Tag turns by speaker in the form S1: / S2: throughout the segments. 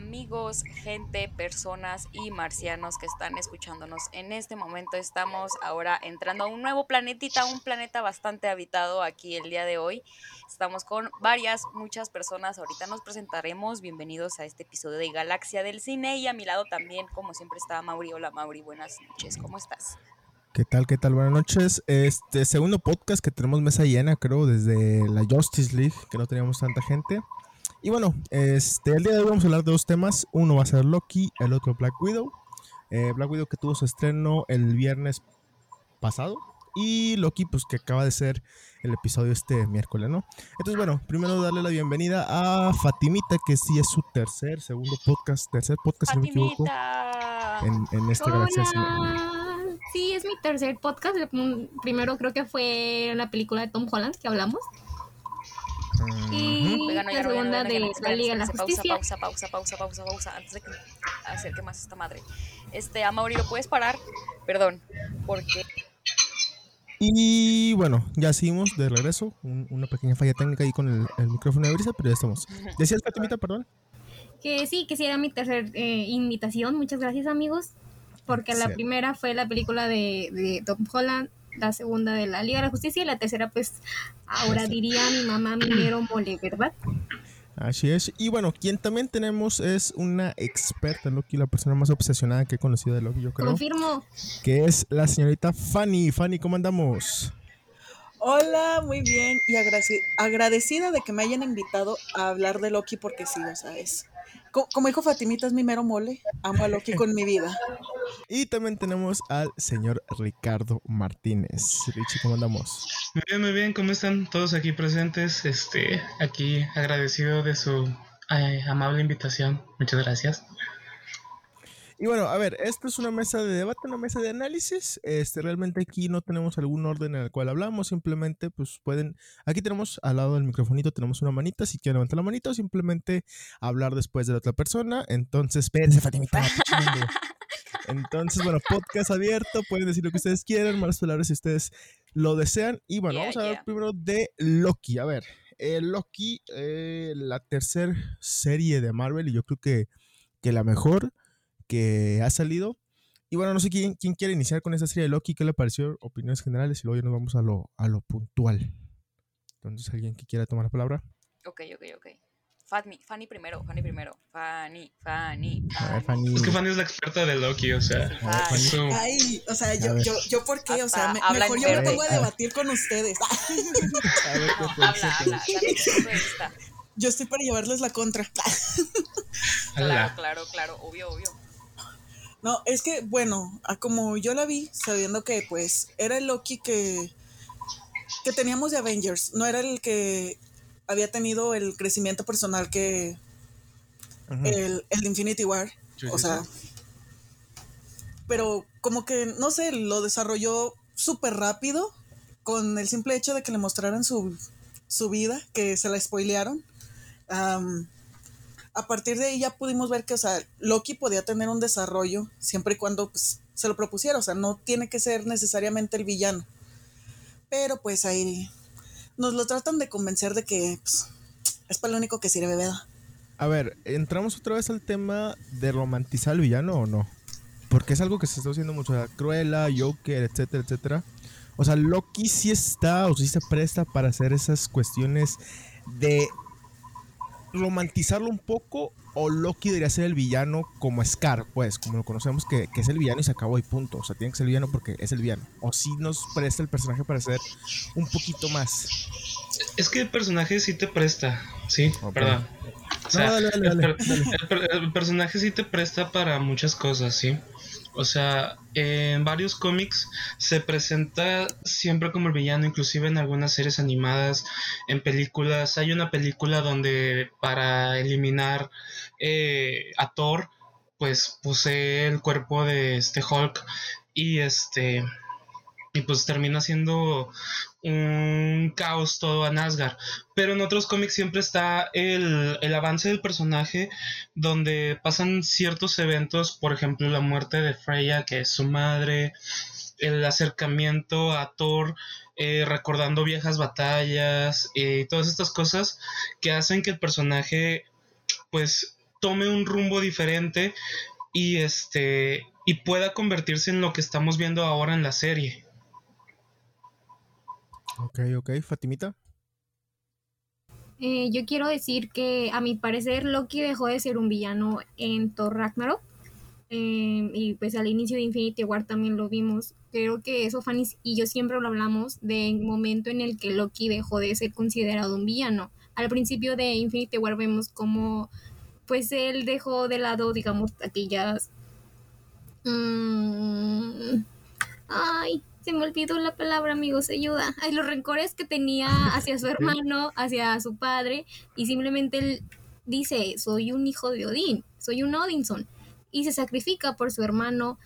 S1: amigos, gente, personas y marcianos que están escuchándonos en este momento. Estamos ahora entrando a un nuevo planetita, un planeta bastante habitado aquí el día de hoy. Estamos con varias, muchas personas. Ahorita nos presentaremos. Bienvenidos a este episodio de Galaxia del Cine y a mi lado también, como siempre, está Mauri. Hola Mauri, buenas noches, ¿cómo estás?
S2: ¿Qué tal? ¿Qué tal? Buenas noches. Este segundo podcast que tenemos mesa llena, creo, desde la Justice League, que no teníamos tanta gente. Y bueno, este, el día de hoy vamos a hablar de dos temas. Uno va a ser Loki, el otro Black Widow. Eh, Black Widow que tuvo su estreno el viernes pasado. Y Loki, pues que acaba de ser el episodio este miércoles, ¿no? Entonces, bueno, primero darle la bienvenida a Fatimita, que sí es su tercer, segundo podcast, tercer podcast, si no me equivoco, en, en este Galaxia.
S3: Sí, es mi tercer podcast. Primero creo que fue la película de Tom Holland que hablamos. Y la segunda de la Liga de la Justicia.
S1: Pausa, pausa, pausa, pausa, pausa, antes de que acerque más esta madre. Este, a Mauri, ¿lo puedes parar? Perdón, porque...
S2: Y bueno, ya seguimos de regreso. una pequeña falla técnica ahí con el, micrófono de brisa, pero ya estamos. ¿Decías, Fatimita, perdón?
S3: Que sí, que sí era mi tercer eh, invitación. Muchas gracias, amigos. Porque la primera fue la película de, de Tom Holland la segunda de la Liga de la Justicia y la tercera pues ahora diría mi mamá Minero Mole, ¿verdad?
S2: Así es. Y bueno, quien también tenemos es una experta en Loki, la persona más obsesionada que he conocido de Loki, yo creo.
S3: Confirmo.
S2: Que es la señorita Fanny. Fanny, ¿cómo andamos?
S4: Hola, muy bien. Y agradecida de que me hayan invitado a hablar de Loki porque sí, o sea, es como dijo Fatimita, es mi mero mole. Amo a Loki con mi vida.
S2: Y también tenemos al señor Ricardo Martínez. Richie, ¿cómo andamos?
S5: Muy bien, muy bien. ¿Cómo están todos aquí presentes? Este, aquí agradecido de su eh, amable invitación. Muchas gracias.
S2: Y bueno, a ver, esta es una mesa de debate, una mesa de análisis. Este, realmente aquí no tenemos algún orden en el cual hablamos, simplemente pues pueden, aquí tenemos al lado del microfonito, tenemos una manita, si quieren levantar la manita o simplemente hablar después de la otra persona. Entonces, espérense, Fatimita. Entonces, bueno, podcast abierto, pueden decir lo que ustedes quieran, malas palabras si ustedes lo desean. Y bueno, vamos a hablar primero de Loki. A ver, eh, Loki, eh, la tercera serie de Marvel, y yo creo que, que la mejor que ha salido. Y bueno, no sé quién, quién quiere iniciar con esta serie de Loki, qué le pareció, opiniones generales, y luego ya nos vamos a lo, a lo puntual. Entonces, ¿alguien que quiera tomar la palabra?
S1: Ok, ok, ok. Fanny, Fanny primero, Fanny primero. Fanny, Fanny,
S5: Fanny. Es que Fanny es la experta de Loki, o sea.
S4: Ay, o sea, yo, yo, yo, ¿por qué? O sea, me, mejor yo me pongo a debatir con ustedes. a ver, habla, habla, yo estoy para llevarles la contra.
S1: claro, claro, claro, obvio, obvio.
S4: No, es que, bueno, como yo la vi, sabiendo que pues era el Loki que, que teníamos de Avengers, no era el que había tenido el crecimiento personal que el, el, de Infinity War. o sea, pero como que, no sé, lo desarrolló súper rápido con el simple hecho de que le mostraran su, su vida, que se la spoilearon a partir de ahí ya pudimos ver que, o sea, Loki podía tener un desarrollo siempre y cuando pues, se lo propusiera, o sea, no tiene que ser necesariamente el villano. Pero pues ahí nos lo tratan de convencer de que pues, es para lo único que sirve, ¿verdad?
S2: A ver, ¿entramos otra vez al tema de romantizar al villano o no? Porque es algo que se está haciendo mucho, o Cruella, Joker, etcétera, etcétera. O sea, Loki sí está o sí se presta para hacer esas cuestiones de romantizarlo un poco o Loki debería ser el villano como Scar, pues, como lo conocemos, que, es el villano y se acabó y punto. O sea, tiene que ser el villano porque es el villano. O si nos presta el personaje para ser un poquito más.
S5: Es que el personaje sí te presta, sí, perdón. el, personaje sí te presta para muchas cosas, sí. O sea, en varios cómics se presenta siempre como el villano, inclusive en algunas series animadas, en películas. Hay una película donde para eliminar eh, a Thor, pues posee el cuerpo de este Hulk y este y pues termina siendo un caos todo a Asgard. Pero en otros cómics siempre está el, el, avance del personaje donde pasan ciertos eventos, por ejemplo la muerte de Freya, que es su madre, el acercamiento a Thor, eh, recordando viejas batallas y todas estas cosas que hacen que el personaje pues tome un rumbo diferente y este y pueda convertirse en lo que estamos viendo ahora en la serie.
S2: Ok, ok, Fatimita.
S3: Eh, yo quiero decir que a mi parecer Loki dejó de ser un villano en Thor Ragnarok. Eh, y pues al inicio de Infinity War también lo vimos. Creo que eso, Fanny y yo siempre lo hablamos del momento en el que Loki dejó de ser considerado un villano. Al principio de Infinity War vemos como pues él dejó de lado, digamos, aquellas... Mm, ay, se me olvidó la palabra, amigos, ayuda. Ay, los rencores que tenía hacia su hermano, hacia su padre, y simplemente él dice, soy un hijo de Odín, soy un Odinson, y se sacrifica por su hermano,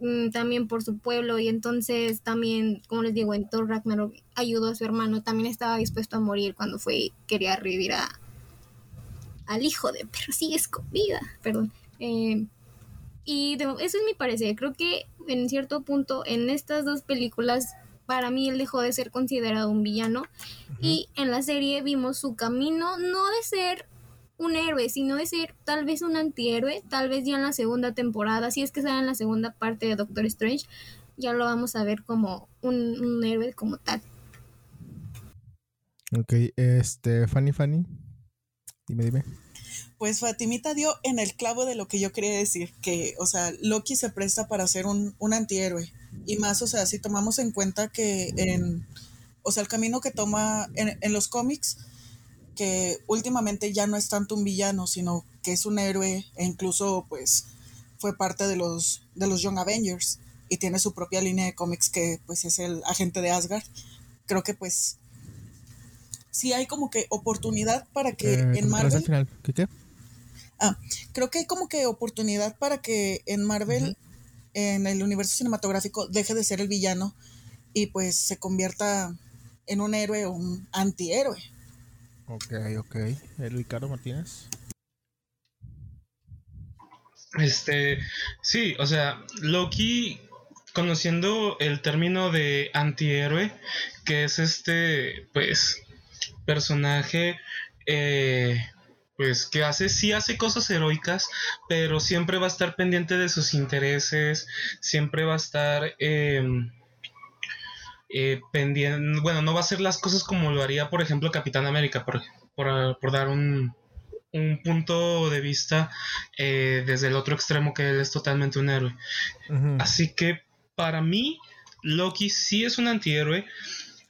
S3: mm, también por su pueblo, y entonces también, como les digo, en Thor Ragnarok ayudó a su hermano, también estaba dispuesto a morir cuando fue, quería revivir a, al hijo de pero sigues con vida, perdón. Eh, y eso es mi parecer. Creo que en cierto punto en estas dos películas para mí él dejó de ser considerado un villano y en la serie vimos su camino no de ser un héroe, sino de ser tal vez un antihéroe, tal vez ya en la segunda temporada, si es que sale en la segunda parte de Doctor Strange, ya lo vamos a ver como un, un héroe como tal.
S2: Ok, este, Fanny Fanny. Dime, dime.
S4: Pues Fatimita dio en el clavo de lo que yo quería decir, que, o sea, Loki se presta para ser un, antihéroe. Y más, o sea, si tomamos en cuenta que en, o sea, el camino que toma en, en los cómics, que últimamente ya no es tanto un villano, sino que es un héroe e incluso, pues, fue parte de los, de los Young Avengers y tiene su propia línea de cómics que, pues, es el agente de Asgard. Creo que, pues, sí hay como que oportunidad para que eh, en Marvel.
S2: ¿Qué,
S4: Ah, creo que hay como que oportunidad para que en Marvel, en el universo cinematográfico, deje de ser el villano y pues se convierta en un héroe o un antihéroe.
S2: Ok, ok. Ricardo Martínez.
S5: Este, sí, o sea, Loki, conociendo el término de antihéroe, que es este, pues, personaje eh, pues que hace, sí hace cosas heroicas, pero siempre va a estar pendiente de sus intereses, siempre va a estar em, eh, pendiente, bueno, no va a hacer las cosas como lo haría, por ejemplo, Capitán América, por, por, dar un, un, punto de vista eh, desde el otro extremo que él es totalmente un héroe. Así que para mí, Loki sí es un antihéroe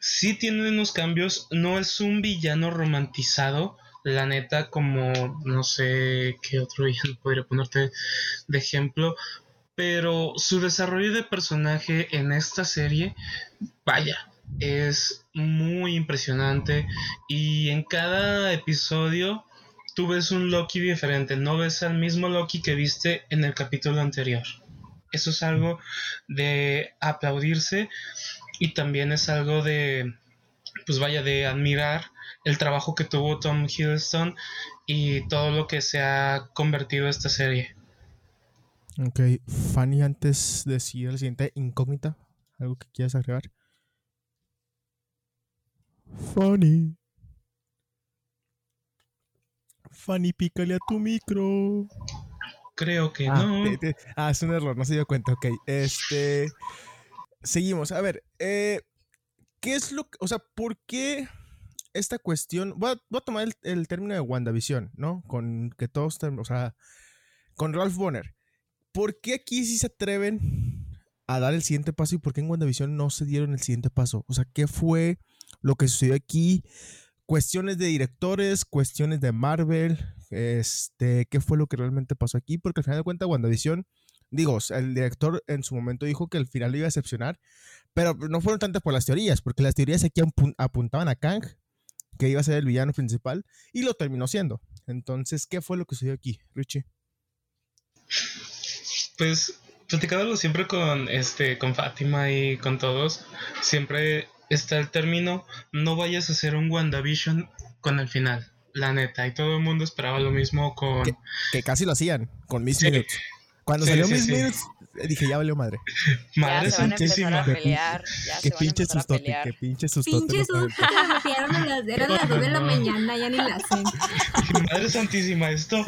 S5: sí tiene unos cambios, no es un villano romantizado, la neta, como no sé qué otro villano podría ponerte de ejemplo, pero su desarrollo de personaje en esta serie, vaya, es muy impresionante y en cada episodio tú ves un Loki diferente, no ves al mismo Loki que viste en el capítulo anterior. Eso es algo de aplaudirse y también es algo de, pues vaya, de admirar el trabajo que tuvo Tom Hiddleston y todo lo que se ha convertido esta serie.
S2: Ok, Fanny, antes de seguir la siguiente incógnita, ¿algo que quieras agregar? Fanny. Fanny, pícale a tu micro.
S5: Creo que
S2: ah,
S5: no.
S2: ah, es un error, no se dio cuenta. Ok, este seguimos. A ver, eh, ¿qué es lo que, o sea, por qué esta cuestión, voy a, tomar el, término de WandaVision, ¿no? Con que todos, o sea, con Ralph Bonner. ¿Por qué aquí sí se atreven a dar el siguiente paso y por qué en WandaVision no se dieron el siguiente paso? O sea, ¿qué fue lo que sucedió aquí? Cuestiones de directores, cuestiones de Marvel, este, ¿qué fue lo que realmente pasó aquí? Porque al final de cuentas, WandaVision Digo, el director en su momento dijo que el final lo iba a decepcionar, pero no fueron tantas por las teorías, porque las teorías aquí apuntaban a Kang, que iba a ser el villano principal, y lo terminó siendo. Entonces, ¿qué fue lo que sucedió aquí, Richie?
S5: Pues, platicándolo siempre con, este, con Fátima y con todos, siempre está el término, no vayas a hacer un WandaVision con el final, la neta, y todo el mundo esperaba lo mismo con...
S2: Que, casi lo hacían, con Miss Cuando
S5: Sí,
S2: salió
S5: sí,
S2: Miss
S5: sí.
S2: Minutes, dije, ya valió madre.
S5: Madre
S1: ya
S5: santísima.
S1: a pelear. Ya
S2: Que pinche sustote, que pinche sustote. Saben.
S3: sustos que me las, eran las 2 de la mañana, ya ni las sé.
S5: Madre santísima, esto,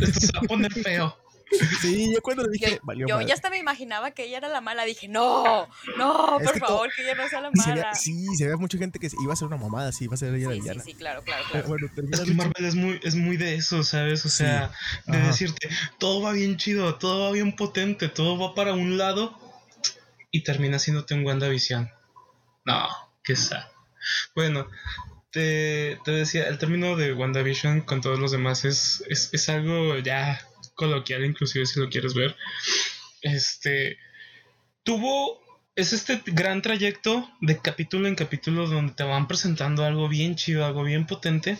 S5: esto se va a poner feo.
S2: Sí, yo cuando le dije,
S1: Yo,
S2: valió
S1: yo
S2: madre.
S1: ya hasta me imaginaba que ella era la mala. Dije, no, no,
S2: Es
S1: por
S2: que todo-
S1: favor, que ella no sea la mala.
S2: sí, se veía mucha gente que iba a ser una mamada, sí, iba a ser ella la
S1: Sí, sí,
S2: villana.
S1: sí, claro, claro, claro.
S2: bueno,
S5: Es que. Marvel es muy, es muy de eso, ¿sabes? O
S2: Sí.
S5: sea, de
S2: Ajá.
S5: decirte, todo va bien chido, todo va bien potente, todo va para un lado y termina haciéndote un WandaVision. No, qué sad. Bueno, te, te decía, el término de WandaVision con todos los demás es, es, es algo ya coloquial, inclusive si lo quieres ver. Este tuvo. Es este gran trayecto de capítulo en capítulo donde te van presentando algo bien chido, algo bien potente.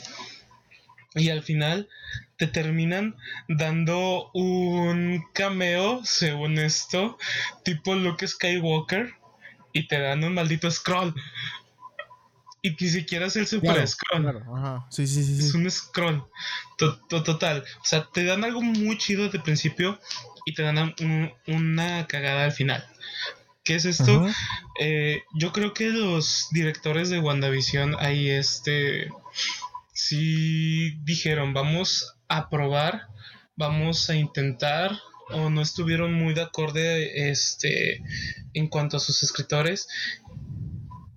S5: Y al final te terminan dando un cameo, según esto, tipo Luke Skywalker. Y te dan un maldito scroll. Y ni siquiera es el super
S2: Claro,
S5: scroll.
S2: claro, ajá. Sí, sí, sí.
S5: Es un scroll. To- to- Total. O sea, te dan algo muy chido de principio y te dan un- una cagada al final. ¿Qué es esto? Eh, yo creo que los directores de WandaVision ahí este sí dijeron vamos a probar, vamos a intentar o no estuvieron muy de acorde este en cuanto a sus escritores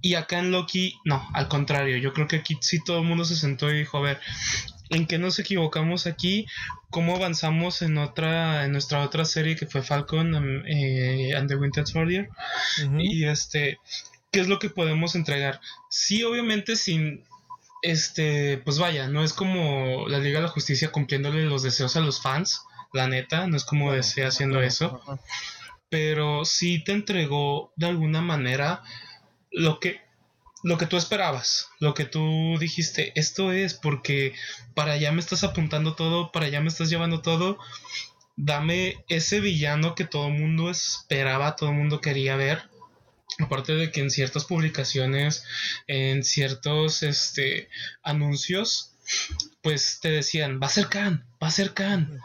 S5: y acá en Loki no, al contrario, yo creo que aquí sí todo el mundo se sentó y dijo, a ver, ¿en qué nos equivocamos aquí? ¿Cómo avanzamos en otra en nuestra otra serie que fue Falcon um, eh, and the Winter Soldier? Y este qué es lo que podemos entregar sí obviamente sin este pues vaya no es como la Liga de la Justicia cumpliéndole los deseos a los fans la neta no es como desea haciendo eso pero sí te entregó de alguna manera lo que lo que tú esperabas, lo que tú dijiste, esto es porque para allá me estás apuntando todo, para allá me estás llevando todo, dame ese villano que todo el mundo esperaba, todo el mundo quería ver. Aparte de que en ciertas publicaciones, en ciertos este, anuncios, pues te decían, va a ser Khan, va a ser Khan.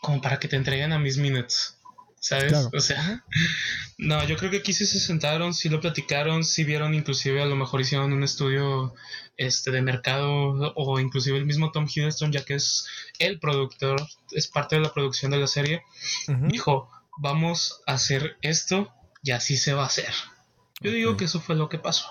S5: Como para que te entreguen a mis minutes. ¿Sabes?
S2: Claro.
S5: O sea, no, yo creo que aquí sí se sentaron, sí lo platicaron, sí vieron, inclusive a lo mejor hicieron un estudio este de mercado o inclusive el mismo Tom Hiddleston, ya que es el productor, es parte de la producción de la serie,
S2: Ujú.
S5: dijo, vamos a hacer esto y así se va a hacer. Yo digo
S2: Ok.
S5: que eso fue lo que pasó.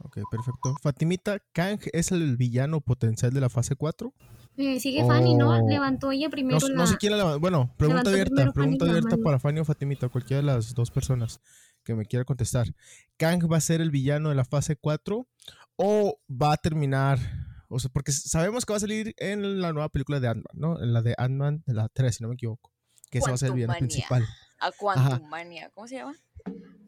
S2: Ok, perfecto. Fatimita, Kang es el villano potencial de la fase 4.
S3: Eh, sigue Fanny, ¿no?
S2: Oh.
S3: Levantó ella
S2: No,
S3: primero
S2: no
S3: la...
S2: sé quién la levantó. Bueno, pregunta
S3: Levantó
S2: abierta. Pregunta
S3: Fanny
S2: abierta para Fanny o Fatimita, cualquiera de las dos personas que me quiera contestar. ¿Kang va a ser el villano de la fase 4 o va a terminar? O sea, porque sabemos que va a salir en la nueva película de Ant-Man, ¿no? En la de Ant-Man, de la 3, si no me equivoco. Que ese va a ser el villano principal.
S1: A Quantumania. ¿Cómo se llama?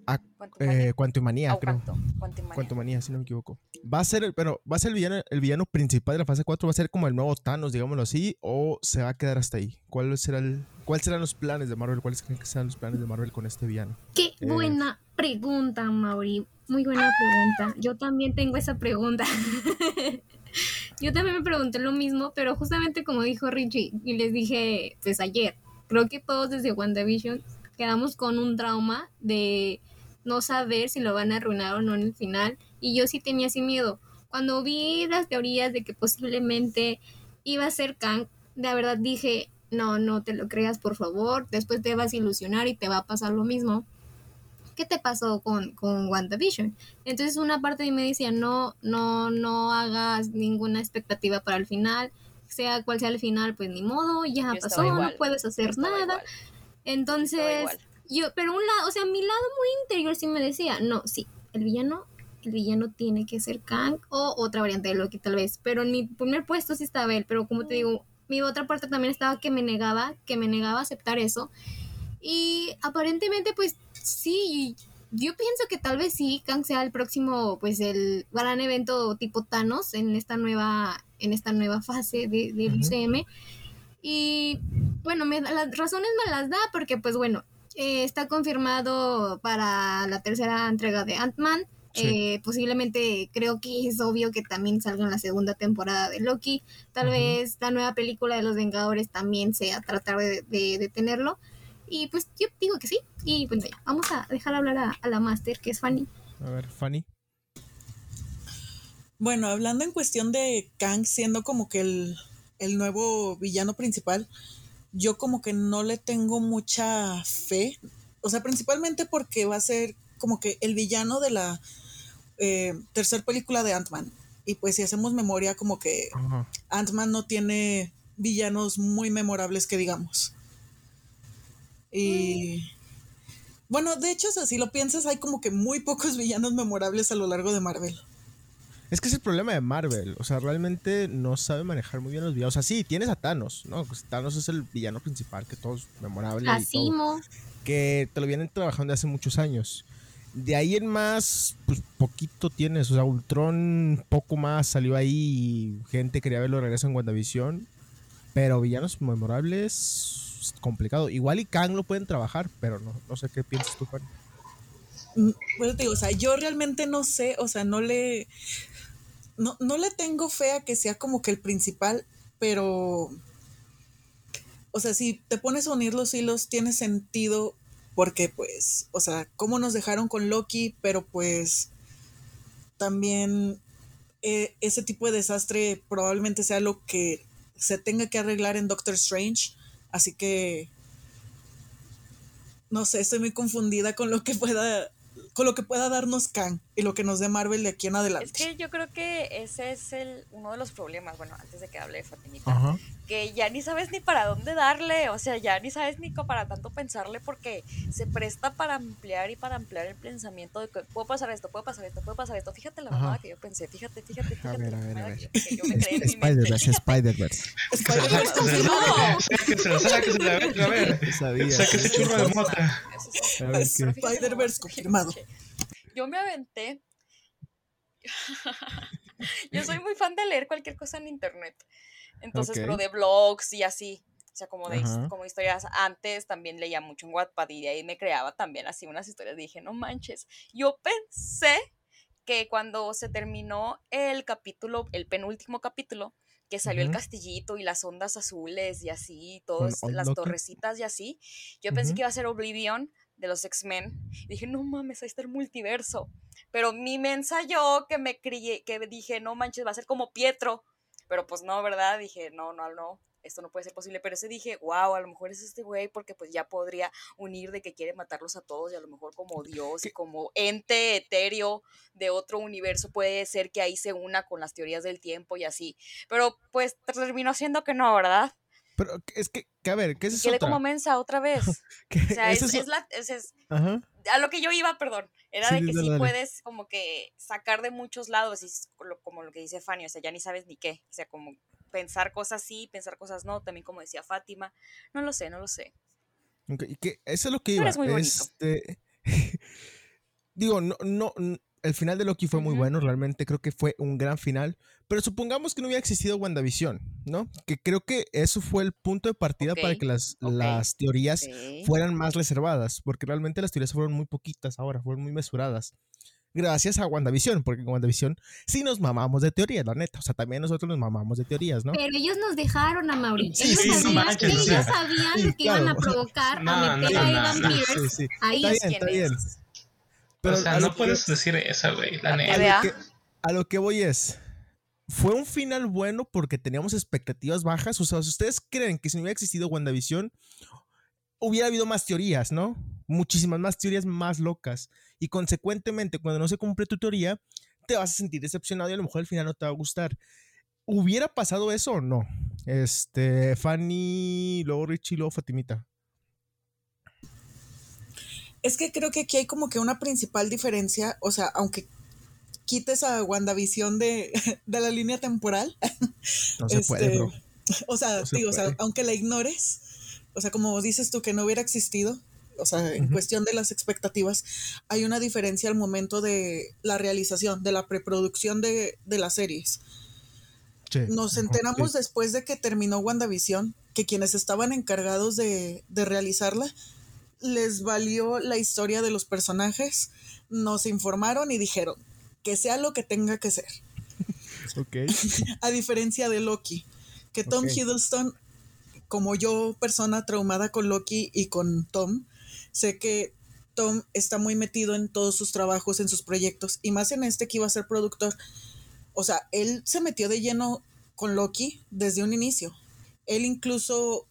S2: A-
S1: Quantumania.
S2: Eh, Quantumania,
S1: Ah,
S2: creo.
S1: Quantum, Quantumania.
S2: Quantumania, si no me equivoco. Va a ser, el, pero va a ser el villano, el villano principal de la fase 4, va a ser como el nuevo Thanos, digámoslo así, o se va a quedar hasta ahí. ¿Cuál será el, ¿Cuáles serán los planes de Marvel? ¿Cuáles creen que serán los planes de Marvel con este villano?
S3: Qué
S2: Eh.
S3: buena pregunta, Mauri. Muy buena pregunta. Yo también tengo esa pregunta. Yo también me pregunté lo mismo, pero justamente como dijo Richie, y les dije pues ayer, creo que todos desde WandaVision quedamos con un trauma de no saber si lo van a arruinar o no en el final. Y yo sí tenía ese miedo. Cuando vi las teorías de que posiblemente iba a ser Kang, de verdad dije, no, no te lo creas, por favor. Después te vas a ilusionar y te va a pasar lo mismo. ¿Qué te pasó con, con WandaVision? Entonces una parte de mí me decía, no, no, no hagas ninguna expectativa para el final. Sea cual sea el final, pues ni modo, ya
S1: Yo
S3: pasó, no puedes hacer nada.
S1: igual,
S3: Entonces. Yo, pero un lado, o sea, mi lado muy interior sí me decía, no, sí, el villano, el villano tiene que ser Kang o otra variante de Loki tal vez, pero en mi primer puesto sí estaba él, pero como te digo, mi otra parte también estaba que me negaba, que me negaba a aceptar eso. Y aparentemente pues sí, yo pienso que tal vez sí, Kang sea el próximo, pues el gran evento tipo Thanos en esta nueva, en esta nueva fase de, del
S2: Ujú.
S3: UCM. Y bueno, me, las razones me las da porque pues bueno, eh, está confirmado para la tercera entrega de Ant-Man. Eh, posiblemente creo que es obvio que también salga en la segunda temporada de Loki. Tal vez la nueva película de los Vengadores también sea tratar de, detenerlo. Y pues yo digo que sí. Y bueno, ya, vamos a dejar hablar a, a la Master, que es Fanny.
S2: A ver, Fanny.
S4: Bueno, hablando en cuestión de Kang siendo como que el, el nuevo villano principal, yo como que no le tengo mucha fe. O sea, principalmente porque va a ser como que el villano de la eh, tercera película de Ant-Man. Y pues si hacemos memoria, como que Ant-Man no tiene villanos muy memorables que digamos. Y bueno, de hecho, si lo piensas, hay como que muy pocos villanos memorables a lo largo de Marvel.
S2: Es que es el problema de Marvel. O sea, realmente no sabe manejar muy bien los villanos. O sea, sí, tienes a Thanos, ¿no? Pues Thanos es el villano principal, que todos memorable.
S3: Asimo.
S2: que te lo vienen trabajando hace muchos años. De ahí en más, pues poquito tienes. O sea, Ultron poco más salió ahí y gente quería verlo regreso en WandaVision. Pero villanos memorables, complicado. Igual y Kang lo pueden trabajar, pero no, no sé qué piensas tú, Juan.
S4: Mm, bueno, te digo, o sea, yo realmente no sé, o sea, no le. No, no le tengo fe a que sea como que el principal, pero. O sea, si te pones a unir los hilos, tiene sentido porque pues, o sea, cómo nos dejaron con Loki, pero pues también eh, ese tipo de desastre probablemente sea lo que se tenga que arreglar en Doctor Strange, así que no sé, estoy muy confundida con lo que pueda con lo que pueda darnos Kang y lo que nos dé Marvel de aquí en adelante.
S1: Es que yo creo que ese es el uno de los problemas, bueno, antes de que hable de Fatimita, que ya ni sabes ni para dónde darle, o sea, ya ni sabes ni para tanto pensarle porque se presta para ampliar y para ampliar el pensamiento de que puede pasar esto, puede pasar esto, puede pasar esto. Fíjate la mamada que yo pensé, fíjate, fíjate, fíjate. A ver, a ver, a ver. Spider-Verse,
S2: Spider-Verse.
S5: A ver, a ver. Sáquese churro de mota.
S4: Spider-Verse confirmado.
S1: Yo me aventé yo soy muy fan de leer cualquier cosa en internet. Entonces, pero de blogs y así. O sea, como de como historias. Antes también leía mucho en Wattpad y de ahí me creaba también así unas historias. Dije, no manches. Yo pensé que cuando se terminó el capítulo, el penúltimo capítulo, que salió el castillito y las ondas azules y así, todas las torrecitas y así, yo pensé que iba a ser Oblivion, de los X-Men. Dije, no mames, ahí está el multiverso. Pero mi mensa yo que me crié, que dije, no manches, va a ser como Pietro. Pero pues no, ¿verdad? Dije, no, no, no, esto no puede ser posible. Pero ese dije, wow, a lo mejor es este güey porque pues ya podría unir de que quiere matarlos a todos y a lo mejor como Dios y como ente etéreo de otro universo puede ser que ahí se una con las teorías del tiempo y así. Pero pues terminó siendo que no, ¿verdad?
S2: Pero es que, a ver, ¿qué es
S1: eso? como mensa otra vez. o sea, es, es, la, es, a lo que yo iba, perdón, era de que sí puedes como que sacar de muchos lados, y como lo que dice Fanny, o sea, ya ni sabes ni qué, o sea, como pensar cosas sí, pensar cosas no, también como decía Fátima, no lo sé, no lo sé.
S2: y que eso es lo que iba. Pero es muy bonito. Este, digo, no, no, el final de Loki fue muy bueno, realmente creo que fue un gran final, pero supongamos que no hubiera existido WandaVision, ¿no? Que creo que eso fue el punto de partida para que las, las teorías fueran más reservadas, porque realmente las teorías fueron muy poquitas ahora, fueron muy mesuradas. Gracias a WandaVision, porque en WandaVision sí nos mamamos de teorías, la neta. O sea, también nosotros nos mamamos de teorías, ¿no?
S3: Pero ellos nos dejaron a Mauricio. ellos, sabían, ellos sabían lo que iban a provocar a meter a Evan Pierce. Ahí es quien es
S5: o sea, no puedes decir eso, güey, la
S2: neta. A, lo que voy es, ¿fue un final bueno porque teníamos expectativas bajas? O sea, si ustedes creen que si no hubiera existido WandaVision, hubiera habido más teorías, ¿no? Muchísimas más teorías más locas. Y consecuentemente, cuando no se cumple tu teoría, te vas a sentir decepcionado y a lo mejor al final no te va a gustar. ¿Hubiera pasado eso o no? Este, Fanny, luego Richie, luego Fatimita.
S4: Es que creo que aquí hay como que una principal diferencia, o sea, aunque quites a WandaVision de, de la línea temporal.
S2: No se puede, este, bro.
S4: O sea, digo, o sea, aunque la ignores, o sea, como dices tú que no hubiera existido, o sea, en cuestión de las expectativas, hay una diferencia al momento de la realización, de la preproducción de, de las series. Nos enteramos después de que terminó WandaVision que quienes estaban encargados de, de realizarla les valió la historia de los personajes, nos informaron y dijeron que sea lo que tenga que ser.
S2: Ok.
S4: A diferencia de Loki, que Tom. Hiddleston, como yo, persona traumada con Loki y con Tom, sé que Tom está muy metido en todos sus trabajos, en sus proyectos, y más en este que iba a ser productor. O sea, él se metió de lleno con Loki desde un inicio. Él incluso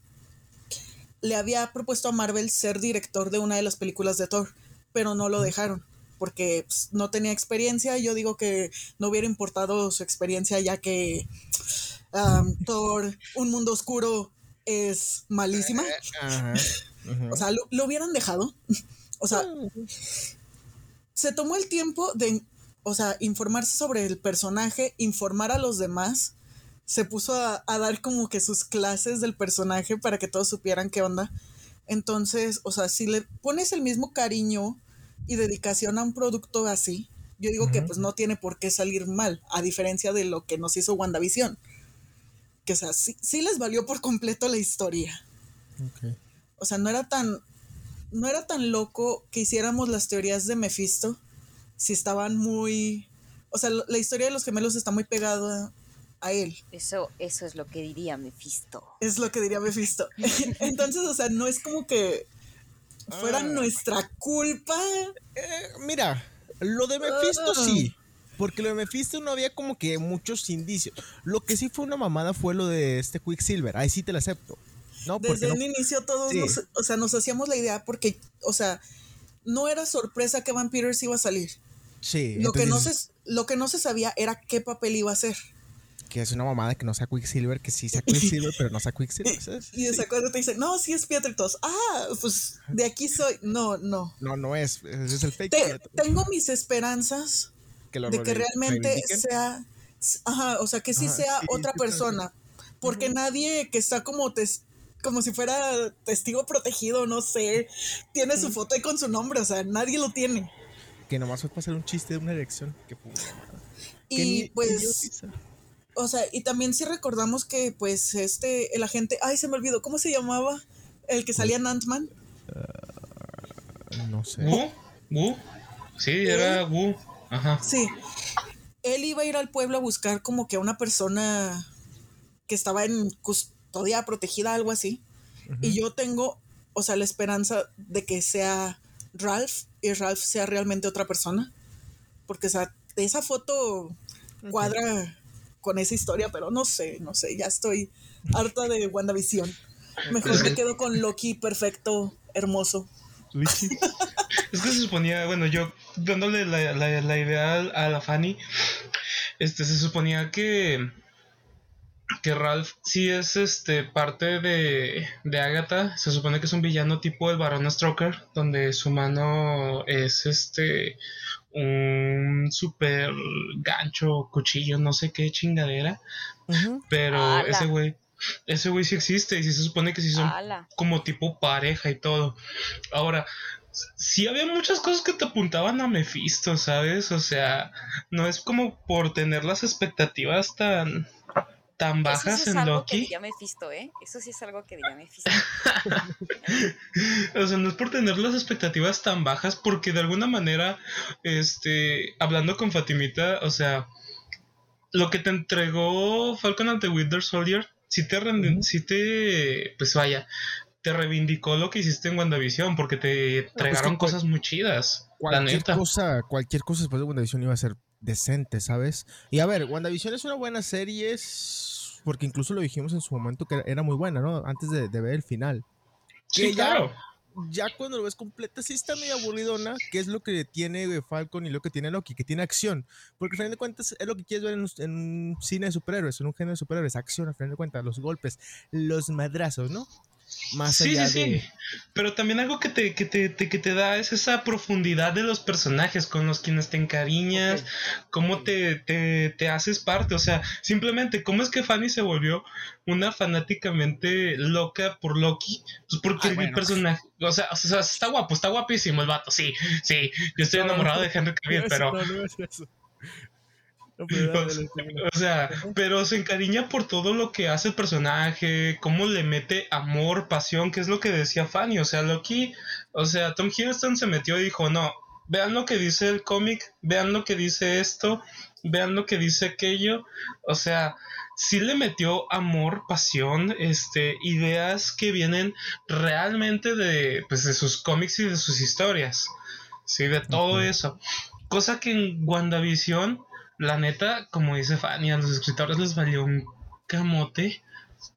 S4: le había propuesto a Marvel ser director de una de las películas de Thor, pero no lo dejaron porque pues, no tenía experiencia. Yo digo que no hubiera importado su experiencia ya que um, Thor, Un Mundo Oscuro, es malísima.
S2: Ujú.
S4: O sea, lo, lo hubieran dejado. O sea, se tomó el tiempo de, o sea, informarse sobre el personaje, informar a los demás. Se puso a, a dar como que sus clases del personaje para que todos supieran qué onda. Entonces, o sea, si le pones el mismo cariño y dedicación a un producto así, yo digo que pues no tiene por qué salir mal, a diferencia de lo que nos hizo WandaVision. Que, o sea, sí, sí les valió por completo la historia. O sea, no era tan. No era tan loco que hiciéramos las teorías de Mephisto. Si estaban muy. O sea, la historia de los gemelos está muy pegada a él.
S1: Eso, eso es lo que diría Mephisto.
S4: Es lo que diría Mephisto. Entonces, o sea, no es como que fuera
S2: Ah.
S4: nuestra culpa.
S2: Eh, mira, lo de Mephisto
S4: Ah.
S2: sí. Porque lo de Mephisto no había como que muchos indicios. Lo que sí fue una mamada fue lo de este Quicksilver. Ahí sí te lo acepto. No, porque
S4: Desde
S2: no.
S4: un inicio todos
S2: Sí.
S4: nos, o sea, nos hacíamos la idea porque, o sea, no era sorpresa que Van Peters iba a salir.
S2: Sí,
S4: Lo que, no se, lo que no se sabía era qué papel iba a hacer.
S2: Que es una mamada que no sea Quicksilver, que sí sea Quicksilver, pero no sea Quicksilver. ¿sabes?
S4: Y esa cosa te dice, no, sí es Pietro y todos, ah, pues de aquí soy. No, no.
S2: No, no es. Ese es el fake.
S4: Te- tengo mis esperanzas
S2: que
S4: de que
S2: re-
S4: realmente sea, ajá, o sea, que sí
S2: Ajá,
S4: sea
S2: sí,
S4: otra
S2: sí,
S4: persona. Porque nadie que está como tes- como si fuera testigo protegido, no sé, tiene su foto ahí con su nombre, o sea, nadie lo tiene.
S2: Que nomás fue para hacer un chiste de una elección. Que
S4: Y
S2: ni-
S4: pues. O sea, y también sí recordamos que pues este, el agente, ay, se me olvidó, ¿cómo se llamaba? El que salía en Ant-Man.
S2: No sé.
S5: ¿Wu? ¿Wu? Sí, era Wu. Ajá.
S4: Sí. Él iba a ir al pueblo a buscar como que a una persona que estaba en custodia protegida, algo así. Y yo tengo, o sea, la esperanza de que sea Ralph y Ralph sea realmente otra persona. Porque, o sea, esa foto cuadra con esa historia, pero no sé, no sé, ya estoy harta de WandaVision. Mejor me quedo con Loki perfecto, hermoso.
S5: Es que se suponía, bueno, yo dándole la, la, la idea a la Fanny, este, se suponía que que Ralph sí es este parte de, de Agatha, se supone que es un villano tipo el Barón Stroker, donde su mano es este un super gancho, cuchillo, no sé qué chingadera, pero ese güey, ese güey sí existe y sí se supone que sí son como tipo pareja y todo. Ahora, sí había muchas cosas que te apuntaban a Mephisto, ¿sabes? O sea, no es como por tener las expectativas tan tan
S1: Eso
S5: bajas
S1: sí es
S5: en
S1: algo que
S5: Loki.
S1: diría Mephisto, ¿eh? Eso sí es algo que diría Mephisto.
S5: O sea, no es por tener las expectativas tan bajas, porque de alguna manera, este, hablando con Fatimita, o sea, lo que te entregó Falcon and the Winter Soldier, sí te, sí te, pues vaya, te reivindicó lo que hiciste en WandaVision, porque te entregaron
S2: que cual-
S5: cosas muy chidas, la
S2: cualquier
S5: neta.
S2: cosa, cualquier cosa después de WandaVision iba a ser decente, ¿sabes? Y a ver, WandaVision es una buena serie, es- porque incluso lo dijimos en su momento que era muy buena, ¿no? Antes de, de ver el final.
S5: Sí,
S2: que ya-
S5: claro.
S2: Ya cuando lo ves completa, sí está medio aburridona, que es lo que tiene Falcon y lo que tiene Loki, que tiene acción. Porque al final de cuentas es lo que quieres ver en un, en un cine de superhéroes, en un género de superhéroes, acción, al final de cuentas, los golpes, los madrazos, ¿no? Más
S5: Sí,
S2: allá
S5: sí,
S2: de...
S5: sí. Pero también algo que te, que, te, te- que te da es esa profundidad de los personajes con los quienes te encariñas, cómo te, te, te haces parte. O sea, simplemente, ¿cómo es que Fanny se volvió una fanáticamente loca por Loki? Pues porque
S2: Ah,
S5: el
S2: bueno.
S5: personaje, o sea, o sea, está guapo, está guapísimo el vato, sí, sí. Yo estoy enamorado de Henry Cavill, pero,
S2: No, no es eso.
S5: o sea, pero se encariña por todo lo que hace el personaje, cómo le mete amor, pasión, que es lo que decía Fanny. O sea, Loki, o sea, Tom Hiddleston se metió y dijo, no, vean lo que dice el cómic, vean lo que dice esto, vean lo que dice aquello. O sea, sí le metió amor, pasión, este, ideas que vienen realmente de, pues, de sus cómics y de sus historias. Sí, de todo eso. Cosa que en WandaVision, la neta, como dice Fanny, a los escritores les valió un camote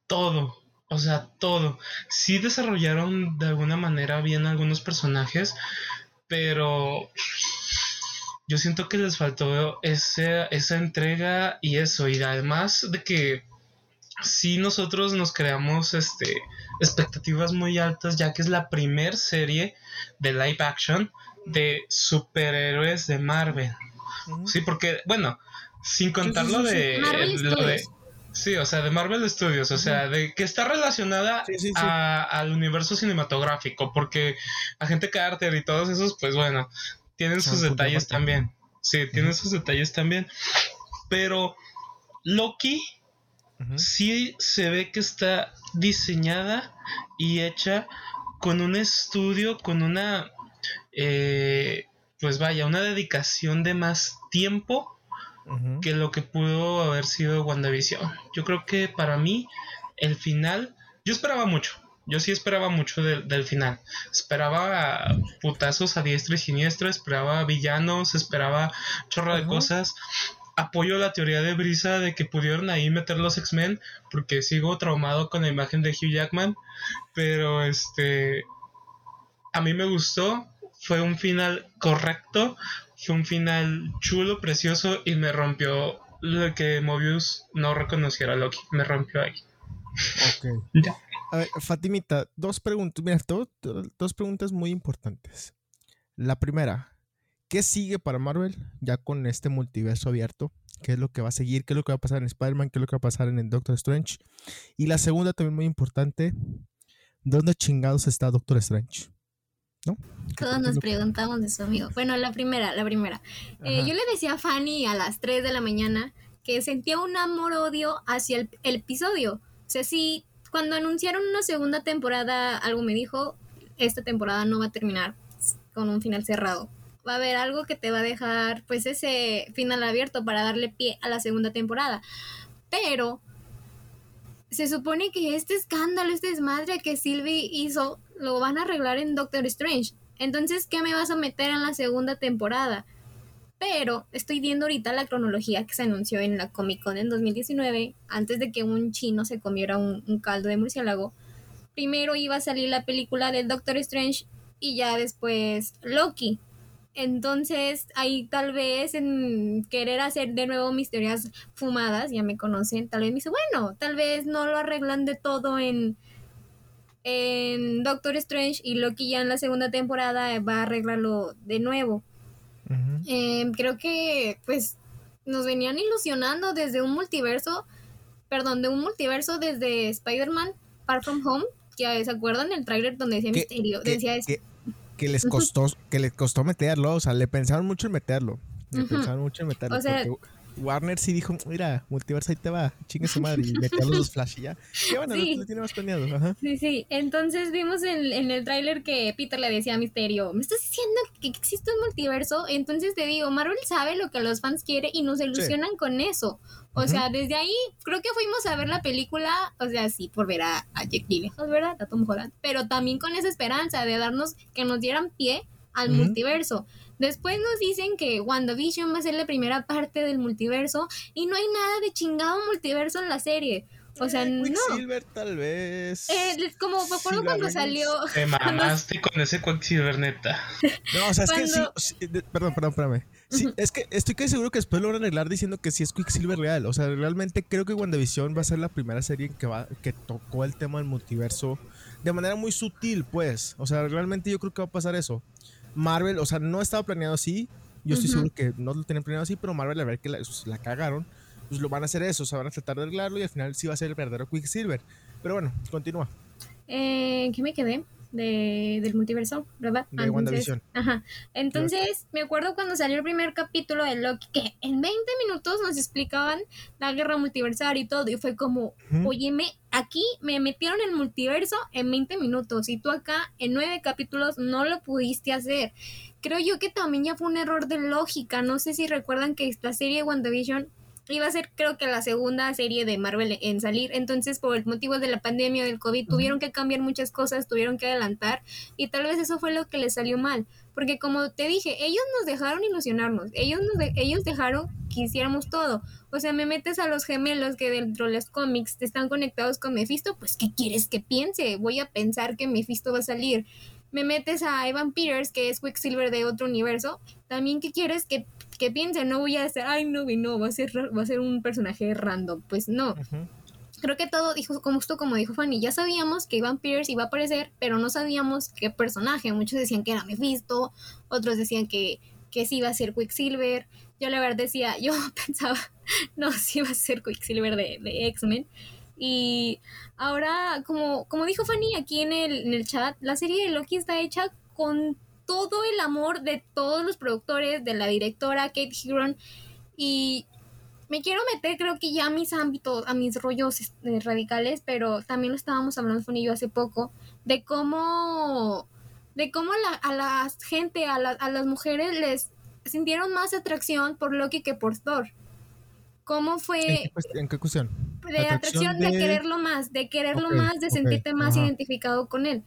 S5: todo. O sea, todo. Sí desarrollaron de alguna manera bien algunos personajes, pero yo siento que les faltó esa, esa entrega y eso. Y además de que si nosotros nos creamos este, expectativas muy altas, ya que es la primer serie de live action de superhéroes de Marvel. Sí, porque, bueno, sin contar lo de, lo de. Sí, o sea, de Marvel Studios, o sea, de que está relacionada al universo cinematográfico, porque Agente Carter y todos esos, pues bueno, tienen sus detalles también. Sí, tienen sus detalles también. Pero Loki sí se ve que está diseñada y hecha con un estudio, con una, eh, pues vaya, una dedicación de más tiempo que lo que pudo haber sido WandaVision. Yo creo que para mí el final, yo esperaba mucho, yo sí esperaba mucho del final. Esperaba putazos a diestra y siniestra, esperaba villanos, esperaba chorro de cosas. Apoyo la teoría de Brisa de que pudieron ahí meter los X-Men, porque sigo traumado con la imagen de Hugh Jackman. Pero este. A mí me gustó. Fue un final correcto. Fue un final chulo, precioso. Y me rompió lo que Mobius no reconociera a Loki. Me rompió ahí.
S2: Ok. A ver, Fatimita, dos preguntas. Mira, dos preguntas muy importantes. La primera, ¿qué sigue para Marvel ya con este multiverso abierto? ¿Qué es lo que va a seguir? ¿Qué es lo que va a pasar en Spider-Man? ¿Qué es lo que va a pasar en el Doctor Strange? Y la segunda, también muy importante, ¿dónde chingados está Doctor Strange? ¿No?
S3: Todos nos preguntamos de eso, amigo. Bueno, la primera, la primera. Eh, yo le decía a Fanny a las 3 de la mañana que sentía un amor-odio hacia el, el episodio. O sea, sí, cuando anunciaron una segunda temporada, algo me dijo, esta temporada no va a terminar con un final cerrado. Va a haber algo que te va a dejar pues ese final abierto para darle pie a la segunda temporada. Pero se supone que este escándalo, este desmadre que Sylvie hizo, lo van a arreglar en Doctor Strange. Entonces, ¿qué me vas a meter en la segunda temporada? Pero estoy viendo ahorita la cronología que se anunció en la Comic Con en 2019, antes de que un chino se comiera un, caldo de murciélago. Primero iba a salir la película del Doctor Strange y ya después Loki. Entonces, ahí tal vez en querer hacer de nuevo mis teorías fumadas, ya me conocen, tal vez me dice, bueno, tal vez no lo arreglan de todo en, en Doctor Strange y Loki ya en la segunda temporada va a arreglarlo de nuevo. Em, creo que pues nos venían ilusionando desde un multiverso, perdón, de un multiverso desde Spider-Man Far From Home, que se acuerdan el tráiler donde decía Misterio, decía
S2: que, les costó, que les costó meterlo, o sea, le pensaron mucho en meterlo. Le pensaron mucho en meterlo. O sea, Warner sí dijo, mira, multiverso ahí te va, chingue su madre, y metió los flash y ya. Qué bueno, lo, tiene más planeado. Ajá.
S3: Sí, sí. Entonces vimos en, en el tráiler que Peter le decía a Misterio, ¿me estás diciendo que existe un multiverso? Entonces te digo, Marvel sabe lo que los fans quieren y nos ilusionan con eso. O sea, desde ahí creo que fuimos a ver la película, o sea, sí, por ver a, a Jack Gyllenhaal, ¿verdad? A Tom Holland, pero también con esa esperanza de darnos, que nos dieran pie al multiverso. Después nos dicen que WandaVision va a ser la primera parte del multiverso y no hay nada de chingado multiverso en la serie. O sea, eh, no.
S2: Quicksilver tal vez.
S3: Eh, como me acuerdo cuando salió.
S5: Te mamaste con ese Quicksilver, neta.
S2: No, o sea, es que sí, Perdón, perdón, espérame. Sí, es que estoy casi seguro que después lo van a arreglar diciendo que sí es Quicksilver real. O sea, realmente creo que WandaVision va a ser la primera serie que, va, que tocó el tema del multiverso de manera muy sutil, pues. O sea, realmente yo creo que va a pasar eso. Marvel, o sea, no estaba planeado así. Yo estoy seguro que no lo tenían planeado así, pero Marvel, a ver que la, pues, la cagaron, pues lo van a hacer eso, o sea, van a tratar de arreglarlo y al final sí va a ser el verdadero Quicksilver. Pero bueno, continúa.
S3: Eh, ¿Qué me quedé? De, del multiverso, ¿verdad?
S2: De
S3: Entonces,
S2: WandaVision.
S3: Ajá. Entonces, me acuerdo cuando salió el primer capítulo de Loki, que en 20 minutos nos explicaban la guerra multiversal y todo, y fue como,
S2: Ujú.
S3: óyeme, aquí me metieron el multiverso en 20 minutos, y tú acá en 9 capítulos no lo pudiste hacer. Creo yo que también ya fue un error de lógica, no sé si recuerdan que esta serie WandaVision iba a ser creo que la segunda serie de Marvel en salir, entonces por el motivo de la pandemia del COVID tuvieron que cambiar muchas cosas, tuvieron que adelantar y tal vez eso fue lo que les salió mal, porque como te dije, ellos nos dejaron ilusionarnos, ellos nos de- ellos dejaron que hiciéramos todo. O sea, me metes a los gemelos que dentro de los cómics están conectados con Mephisto, pues ¿qué quieres que piense? Voy a pensar que Mephisto va a salir. Me metes a Evan Peters, que es Quicksilver de otro universo, también ¿qué quieres que, que piense? No voy a decir, ay no, no, va a ser va a ser un personaje random. Pues no creo que todo dijo como justo como dijo Fanny ya sabíamos que Ivan Pierce iba a aparecer pero no sabíamos qué personaje muchos decían que era Mephisto otros decían que que sí iba a ser Quicksilver yo la verdad decía yo pensaba no sí iba a ser Quicksilver de, de X-Men y ahora como como dijo Fanny aquí en el, en el chat la serie de Loki está hecha con todo el amor de todos los productores de la directora Kate Huron y me quiero meter creo que ya a mis ámbitos, a mis rollos este, radicales, pero también lo estábamos hablando con yo hace poco, de cómo, de cómo la- a la gente, a, la- a las mujeres les sintieron más atracción por Loki que por Thor. ¿Cómo
S2: ¿En,
S3: fue
S2: qué, en qué cuestión?
S3: de atracción de... quererlo más, de quererlo más, de sentirte más
S2: ajá.
S3: identificado con él?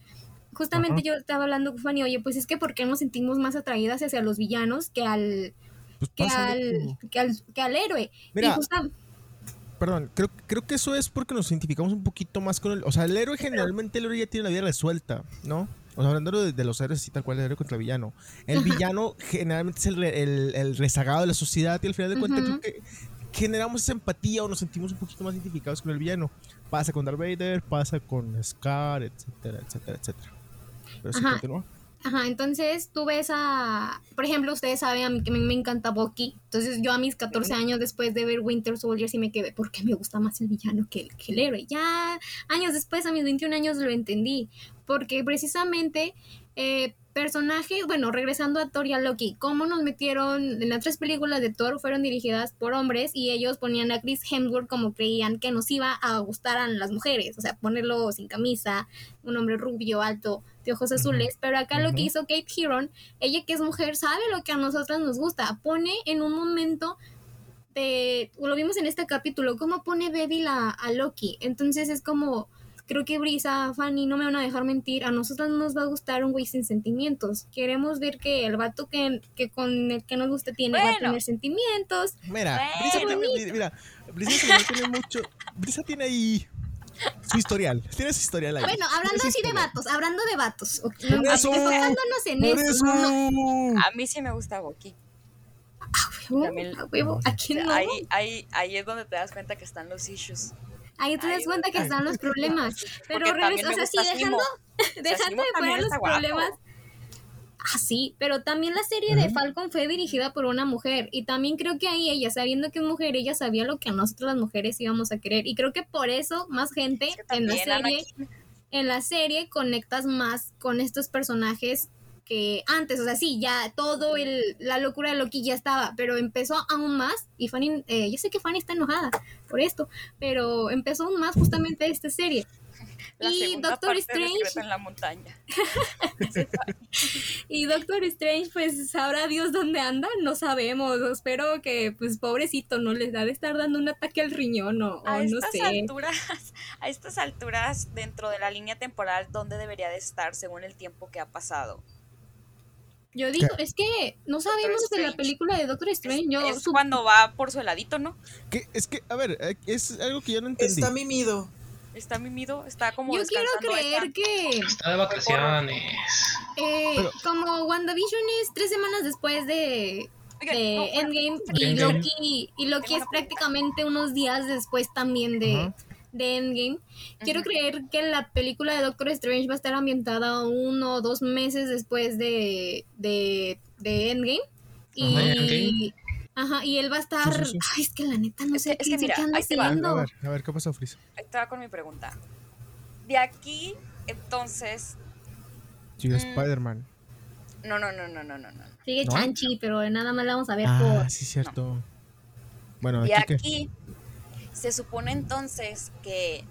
S3: Justamente
S2: Ajá.
S3: yo estaba hablando con Fanny, oye, pues es que ¿por qué nos sentimos más atraídas hacia los villanos que al,
S2: Pues
S3: que al, que al, que al héroe?
S2: Mira,
S3: y justa-
S2: Perdón, creo, creo que eso es porque nos identificamos un poquito más con el. O sea, el héroe generalmente el héroe ya tiene la vida resuelta, ¿no? O sea, hablando de, de los héroes y tal cual, el héroe contra el villano. El villano generalmente es el, el- el rezagado de la sociedad y al final de cuentas creo que generamos esa empatía o nos sentimos un poquito más identificados con el villano. Pasa con Darth Vader, pasa con Scar, etcétera, etcétera, etcétera. Pero sí,
S3: Ajá.
S2: continúa.
S3: Ajá, entonces tú ves a, por ejemplo, ustedes saben a mí que me, me encanta Bucky, entonces yo a mis 14 años después de ver Winter Soldier sí me quedé, porque me gusta más el villano que el, que el héroe. Ya años después, a mis 21 años lo entendí, porque precisamente eh, personajes, bueno, regresando a Thor y a Loki, cómo nos metieron en las tres películas de Thor fueron dirigidas por hombres y ellos ponían a Chris Hemsworth como creían que nos iba a gustar a las mujeres, o sea, ponerlo sin camisa, un hombre rubio, alto, de ojos azules, pero acá lo que hizo Kate Huron, ella que es mujer sabe lo que a nosotras nos gusta, pone en un momento de, lo vimos en este capítulo, cómo pone débil a, a Loki, entonces es como, creo que Brisa, Fanny, no me van a dejar mentir, a nosotras no nos va a gustar un güey sin sentimientos, queremos ver que el vato que, que con el que nos gusta tiene va a
S1: Bueno.
S3: tener sentimientos,
S2: Mira,
S1: Bueno.
S2: Brisa tiene, mira, Brisa tiene mucho. Brisa tiene ahí su historial. Tiene su historial ahí.
S3: bueno, hablando así de vatos, hablando de vatos, ok,
S2: Por eso,
S3: enfocándonos en
S2: Por
S3: eso,
S2: eso.
S3: no, no,
S1: A mí sí me gusta
S3: huevo,
S1: También-
S3: a huevo, ¿a quién no?
S1: Ahí, ahí, ahí es donde te das cuenta que están los issues.
S3: Ahí te das cuenta que están los problemas. Pero
S1: también
S3: o sea, sí, dejando, dejando de fuera los problemas. Ah, sí, pero también la serie de. Falcon fue dirigida por una mujer. Y también creo que ahí ella, sabiendo que es mujer, ella sabía lo que a nosotros las mujeres íbamos a querer. Y creo que por eso más gente
S1: Es que
S3: en la serie, en la serie conectas más con estos personajes que antes, o sea, sí, ya todo el, la locura de Loki ya estaba, pero empezó aún más, y Fanny, eh, yo sé que Fanny está enojada por esto, pero empezó aún más justamente esta serie.
S1: la
S3: y Doctor Strange,
S1: en la montaña.
S3: y Doctor Strange, pues sabrá Dios dónde anda, no sabemos, espero que, pues pobrecito, no les da de estar dando un ataque al riñón o,
S1: A
S3: o no
S1: estas
S3: sé.
S1: alturas, a estas alturas dentro de la línea temporal, ¿dónde debería de estar según el tiempo que ha pasado?
S3: Yo digo, es que no sabemos de la película de Doctor Strange, yo
S1: es
S3: sup-
S1: cuando va por su heladito, ¿no?
S2: Que- es que, a ver, eh, es algo que yo no entendí.
S4: Está mimido.
S1: Está mimido, está como
S3: yo quiero creer
S1: esta-
S3: que
S5: Está de vacaciones.
S3: eh,
S2: Pero-
S3: como WandaVision es tres semanas después de,
S1: no,
S3: Endgame y. Loki y Loki es prácticamente unos días después también de. De Endgame. Quiero creer que la película de Doctor Strange va a estar ambientada uno o dos meses después de, de, de Endgame. Y,
S5: Ajá, Endgame.
S3: ajá, y él va a estar.
S2: Sí, sí, sí.
S3: Ay, es que la neta no
S1: Es
S3: sé
S1: que- es que mira,
S3: qué anda
S1: ahí te va.
S2: A ver,
S3: haciendo.
S2: a ver, a ver, ¿qué pasó, Frisa?
S1: Ahí te va con mi pregunta. De aquí, entonces,
S2: Sigue
S1: Mm.
S2: Spider-Man.
S1: No, no, no, no, no, no, no.
S3: Sigue
S2: ¿No?
S3: Chanchi, pero nada más la vamos a ver
S2: Ah,
S3: por.
S2: sí, cierto. Bueno,
S1: Y
S2: aquí que.
S1: Se supone entonces que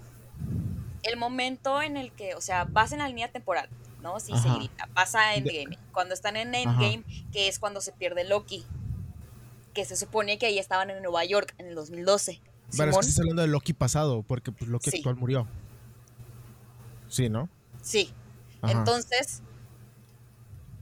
S1: el momento en el que, o sea, vas en la línea temporal, ¿no? Sí,
S2: Ajá.
S1: seguidita. Pasa Endgame. Cuando están en Endgame, que es cuando se pierde Loki. Que se supone que ahí estaban en Nueva York en el 2012.
S2: Bueno, es que estás hablando de Loki pasado, porque pues Loki
S1: Sí.
S2: actual murió. Sí, ¿no?
S1: Sí.
S2: Ajá.
S1: Entonces.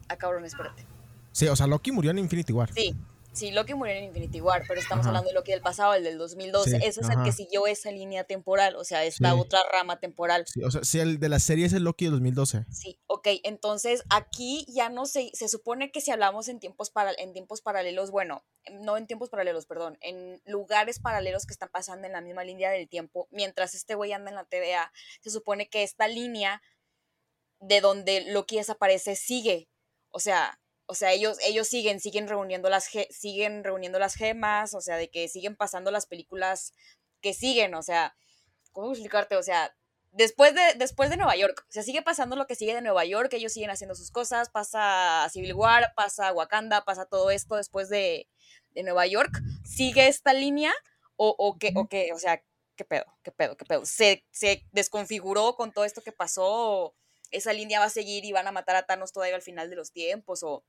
S1: Ah, cabrón, espérate.
S2: Sí, o sea, Loki murió en Infinity War.
S1: Sí. Sí, Loki murió en Infinity War, pero estamos
S2: Ajá.
S1: hablando de Loki del pasado, el del 2012.
S2: Sí,
S1: Ese es el que siguió esa línea temporal, o sea, esta
S2: Sí.
S1: otra rama temporal.
S2: Sí, o sea, sí, el de la serie es el Loki de 2012.
S1: Sí, ok, entonces aquí ya no se, se supone que si hablamos en tiempos, para, en tiempos paralelos, bueno, no en tiempos paralelos, perdón, en lugares paralelos que están pasando en la misma línea del tiempo, mientras este güey anda en la TVA, se supone que esta línea de donde Loki desaparece sigue, o sea, o sea, ellos, ellos siguen, siguen reuniendo las ge- siguen reuniendo las gemas, o sea, de que siguen pasando las películas que siguen, o sea, ¿cómo explicarte? O sea, después de, después de Nueva York, o sea, sigue pasando lo que sigue de Nueva York, ellos siguen haciendo sus cosas, pasa Civil War, pasa Wakanda, pasa todo esto después de, de Nueva York, sigue esta línea, o, o que, o que, o sea, qué pedo, qué pedo, qué pedo, se, se desconfiguró con todo esto que pasó, o esa línea va a seguir y van a matar a Thanos todavía al final de los tiempos, o,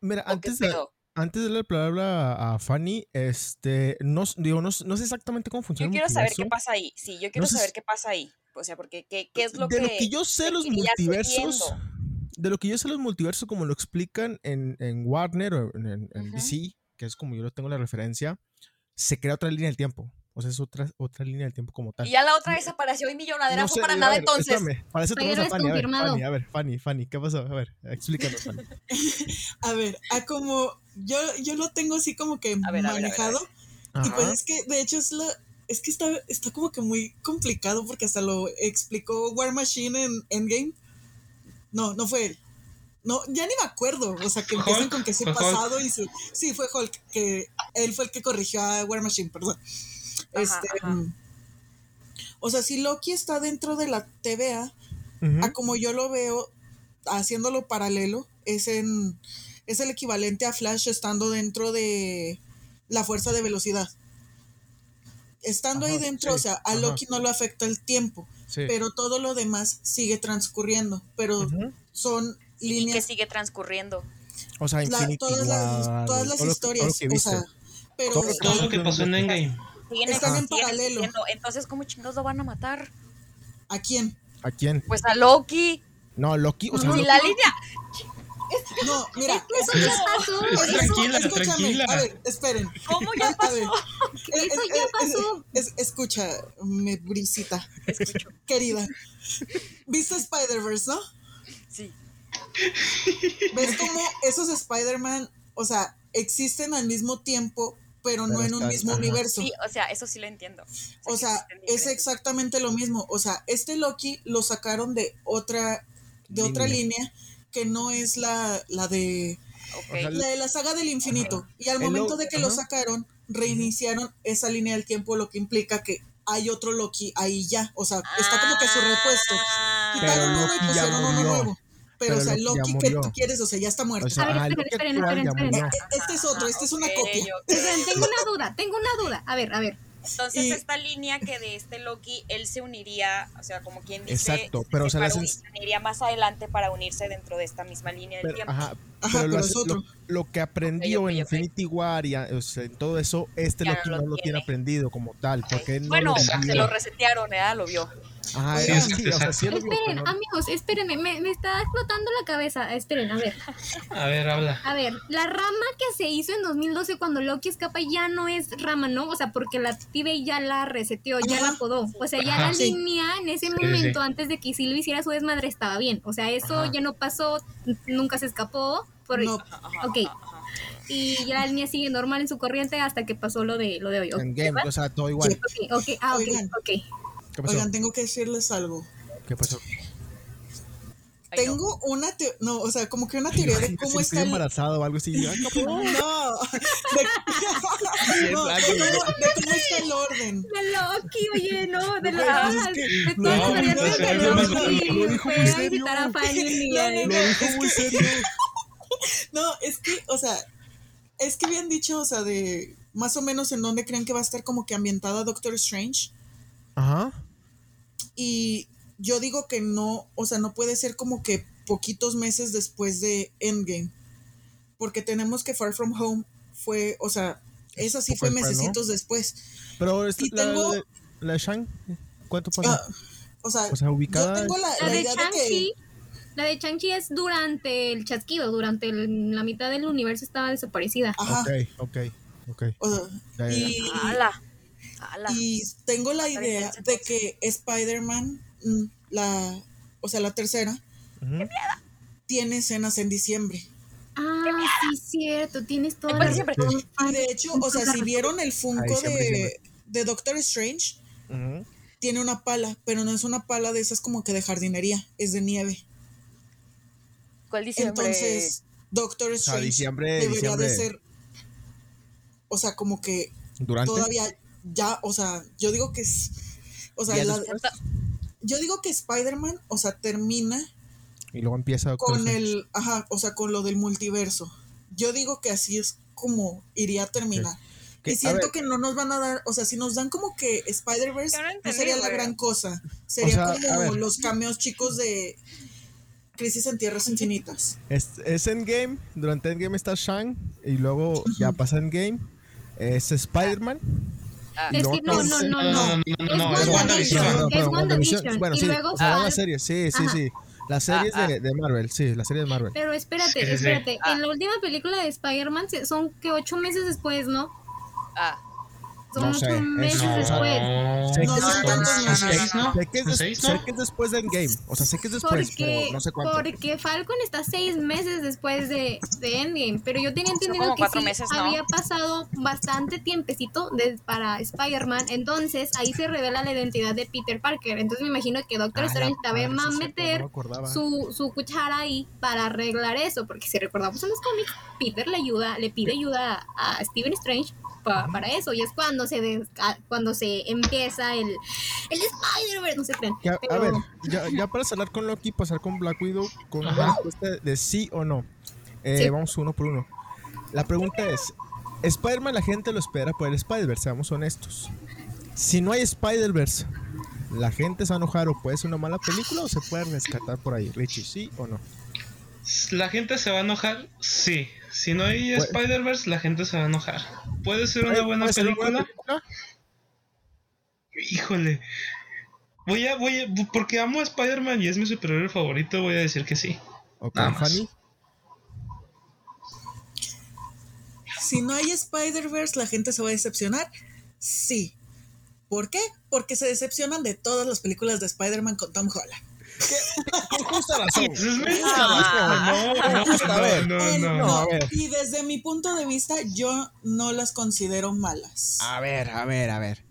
S2: Mira,
S1: o
S2: antes de, antes de darle la palabra a, Fanny, este, no, digo, no, no sé exactamente cómo funciona
S1: Yo
S2: el
S1: quiero saber qué pasa ahí, sí, yo quiero
S2: sé
S1: saber
S2: si-
S1: qué pasa ahí, o sea, porque qué, qué es lo
S2: de
S1: que...
S2: lo que yo sé, los multiversos. De lo que yo sé, los multiversos, como lo explican en, en Warner o en, en- en. DC, que es como yo lo tengo la referencia, se crea otra línea del tiempo. O sea, es otra, otra línea del tiempo como tal.
S1: Y ya la otra desapareció y millonaria
S2: No
S1: fue
S2: sé,
S1: para nada
S2: ver,
S1: entonces.
S2: espérame, para eso tenemos a Fanny. A ver. Fanny, a ver, Fanny, Fanny, ¿qué pasó? A ver, explícanos, Fanny.
S4: A ver, a como yo, yo lo tengo así como que
S1: A ver, a ver, a ver, a
S4: manejado.
S1: ver.
S4: Y pues es que de hecho es la, es que está, está como que muy complicado porque hasta lo explicó War Machine en Endgame. No, no fue él. No, ya ni me acuerdo. O sea, que empiezan
S5: Hulk,
S4: con que su
S5: Hulk.
S4: pasado y su. Sí, fue Hulk, que él fue el que corrigió a War Machine, perdón.
S1: Ajá,
S4: este,
S1: ajá.
S4: O sea, si Loki está dentro de la TVA, a como yo lo veo, haciéndolo paralelo, es en es el equivalente a Flash estando dentro de la fuerza de velocidad. Estando ahí dentro,
S2: sí,
S4: o sea, a
S2: ajá.
S4: Loki no lo afecta el tiempo,
S2: Sí.
S4: pero todo lo demás sigue transcurriendo, pero son
S1: Y que
S4: líneas,
S1: sigue transcurriendo.
S2: O sea,
S4: la- todas las, todas las historias, o sea, pero
S2: Todo lo que-
S5: Todo lo que pasó en Endgame.
S1: Siguen,
S4: Están en
S1: siguen
S4: paralelo.
S1: Entonces, ¿cómo chingados lo van a matar?
S4: ¿a quién?
S2: ¿A quién?
S1: Pues a Loki.
S2: No, Loki, o sea,
S1: Si
S2: Loki-
S1: la línea.
S4: No, mira,
S3: Eso
S4: es-
S3: ya pasó.
S4: es-
S3: Eso,
S5: Tranquila,
S4: escúchame,
S5: tranquila.
S4: A ver, esperen.
S1: ¿Cómo ya
S4: ver,
S1: pasó?
S3: Eso ya pasó.
S4: es- escucha, me brisita,
S1: Escucho.
S4: querida. ¿Viste Spider-Verse, no?
S1: Sí.
S4: ¿Ves cómo esos Spider-Man, o sea, existen al mismo tiempo, pero no en un mismo
S2: ajá.
S4: universo?
S1: Sí, o sea, eso sí lo entiendo.
S4: O sea, es exactamente lo mismo. O sea, este Loki lo sacaron de otra, de otra
S2: Línea.
S4: línea que no es la, la de la de la saga del infinito. Y al
S2: El
S4: momento
S2: Lo-
S4: de que lo sacaron, reiniciaron esa línea del tiempo, lo que implica que hay otro Loki ahí ya. O sea, está como que su repuesto.
S1: Ah.
S4: Quitaron uno y pusieron uno nuevo. Pero,
S2: Pero
S4: o sea, el
S2: Loki
S4: que tú quieres, o sea, ya está muerto.
S2: O sea,
S3: A ver,
S2: ah,
S3: esperen, esperen, esperen.
S4: E- Este es otro, este es una
S1: Ok,
S4: copia.
S1: ok.
S3: Esperen, tengo una duda, tengo una duda. A ver, a ver.
S1: Entonces,
S4: Y-
S1: esta línea que de este Loki, él se uniría, o sea, como quien dice,
S2: Exacto, pero
S1: se
S2: se le
S1: separó
S2: hacen-
S1: y se uniría más adelante para unirse dentro de esta misma línea del
S2: Pero,
S1: tiempo.
S2: ajá,
S4: Ajá,
S2: pero lo,
S4: pero otro.
S2: lo- lo que aprendió
S1: ok,
S2: en. Infinity War y o sea, en todo eso, este
S1: Ya
S2: Loki
S1: no
S2: no
S1: lo
S2: lo tiene aprendido como tal, porque él no
S1: bueno,
S2: lo
S1: se lo resetearon, ¿eh? Lo vio.
S4: Sí,
S2: ah,
S5: exacto,
S2: sí, o sea, sí lo vio,
S3: Esperen, amigos, espérenme, me, me está explotando la cabeza. Esperen, a ver.
S5: A ver, habla.
S3: A ver, la rama que se hizo en 2012 cuando Loki escapa ya no es rama, ¿no? O sea, porque la TV ya la reseteó, ya la podó. O sea, ya
S5: Ajá.
S3: la
S4: Sí.
S3: línea en ese
S5: Sí,
S3: momento,
S5: sí.
S3: antes de que Silvia hiciera su desmadre, estaba bien. O sea, eso
S2: Ajá.
S3: ya no pasó, nunca se escapó. Por,
S4: No,
S3: Ok. Y ya la línea sigue normal en su corriente hasta que pasó lo de, lo de hoy.
S2: en
S3: ¿ok?
S2: game, o sea, todo igual.
S4: Sí.
S3: Ok, ok, ah, ok,
S4: Oigan.
S3: ok.
S2: ¿Qué pasó?
S4: oigan, tengo que decirles algo.
S2: ¿Qué pasó?
S4: Tengo una, teo- no, o sea, como que una teoría de cómo está el,
S2: embarazado o algo así.
S4: no, de, no, de cómo, de cómo está el orden.
S3: De Loki, oye, no, de las
S2: pues
S3: de todas las variantes de Loki.
S2: dijo muy
S3: Puede
S2: serio.
S3: quitar a Fanny un día.
S4: No, no,
S2: Lo dijo muy serio.
S4: No, es que, o sea, es que habían dicho, o sea, de más o menos en dónde creen que va a estar como que ambientada Doctor Strange.
S2: Ajá.
S4: Y yo digo que no, o sea, no puede ser como que poquitos meses después de Endgame. Porque tenemos que Far From Home fue, o sea, esa sí fue
S2: después, ¿no?
S4: mesecitos después.
S2: Pero esta-
S4: Y
S2: la,
S4: tengo-
S2: la, la de Shang, ¿cuánto pasa?
S4: Ah, o sea,
S2: o sea, ubicada.
S4: yo tengo la,
S3: La
S4: la
S3: de
S4: idea de que...
S3: Shang-Chi, la de Shang-Chi es durante el chasquido, durante el- la mitad del universo estaba desaparecida.
S4: Ajá.
S2: Ok, ok, ok.
S4: o sea, y, Y tengo la idea de que Spider-Man, mm, la, o sea, la tercera, tiene escenas en diciembre.
S3: Ah, sí, cierto, tienes razón.
S4: Y de hecho, o sea, si vieron el Funko
S2: Ay, siempre,
S4: de,
S2: siempre.
S4: de Doctor Strange, tiene una pala, pero no es una pala de esas como que de jardinería, es de nieve.
S1: ¿Cuál diciembre?
S4: Entonces, Doctor
S2: O sea,
S4: Strange
S2: diciembre,
S4: debería de ser, o sea, como que
S2: Durante.
S4: todavía ya, o sea, yo digo que es, o sea, la- yo digo que Spider-Man, o sea, termina
S2: Y luego empieza Doctor
S4: con
S2: Strange.
S4: el, ajá, o sea, con lo del multiverso. Yo digo que así es como iría a terminar.
S2: Que-
S4: Y siento
S2: ver.
S4: que no nos van a dar, o sea, si nos dan como que Spider-Verse,
S1: no
S4: sería la gran cosa. Sería
S2: sea,
S4: como los cameos chicos de Crisis en Tierras Infinitas.
S2: Es, es Endgame. Durante Endgame está Shang. Y luego ya pasa Endgame. Es Spider-Man.
S1: Ah,
S3: Es que no, no, no,
S5: No,
S3: no.
S5: no, no, no, no,
S3: Es WandaVision. Es WandaVision.
S2: Bueno, sí. la serie. Sí, sí, sí. Las series
S1: Ah,
S2: de, de Marvel. Sí, la serie de Marvel.
S3: Pero espérate,
S5: Sí, sí, sí.
S3: espérate.
S1: Ah.
S3: En la última película de Spider-Man son que ocho meses después, ¿no?
S1: ah,
S2: No sé,
S3: meses
S2: no,
S3: después.
S2: Sé que
S4: No,
S2: sé-
S5: seis, ¿no?
S2: sé que es des-
S5: ¿Seis,
S2: sé
S5: no?
S2: que es después de Endgame. O sea, sé que es después,
S3: Porque,
S2: pero no sé cuánto.
S3: porque Falcon está seis meses después de, de Endgame, pero yo tenía entendido que sí
S1: meses, ¿no?
S3: había pasado bastante tiempecito de- para Spider-Man, entonces ahí se revela la identidad de Peter Parker, entonces me imagino que Doctor
S2: Ah,
S3: Strange también va a meter su, su cuchara ahí para arreglar eso, porque si recordamos en los cómics, Peter le ayuda, le pide ayuda a Stephen Strange pa- para eso, y es cuando se des- a- cuando se empieza el, el Spider-Verse, no se creen.
S2: Que, a- ver, ya, ya para cerrar con Loki, pasar con Black Widow, con una
S5: Ajá.
S2: respuesta de sí o no. Eh,
S3: Sí.
S2: Vamos uno por uno. La pregunta es: Spider-Man, la gente lo espera por el Spider-Verse, seamos honestos. Si no hay Spider-Verse, ¿la gente se va a enojar o puede ser una mala película o se puede rescatar por ahí? Richie, ¿sí o no?
S5: ¿La gente se va a enojar? Sí. Si no hay
S2: Pues-
S5: Spider-Verse, la gente se va a enojar. ¿Puede ser una
S2: ¿Puede-
S5: buena
S2: puede ser una
S5: película? Híjole. Voy a, voy a, porque amo a Spider-Man y es mi superhéroe favorito, voy a decir que sí.
S2: Ok,
S5: Nada más.
S2: Fanny.
S4: Si no hay Spider-Verse, la gente se va a decepcionar. Sí. ¿Por qué? Porque se decepcionan de todas las películas de Spider-Man con Tom Holland.
S2: Con justa razón.
S5: No, no, no, no,
S2: no,
S5: no.
S4: Y desde mi punto de vista, yo no las considero malas.
S2: A ver, a ver, a ver.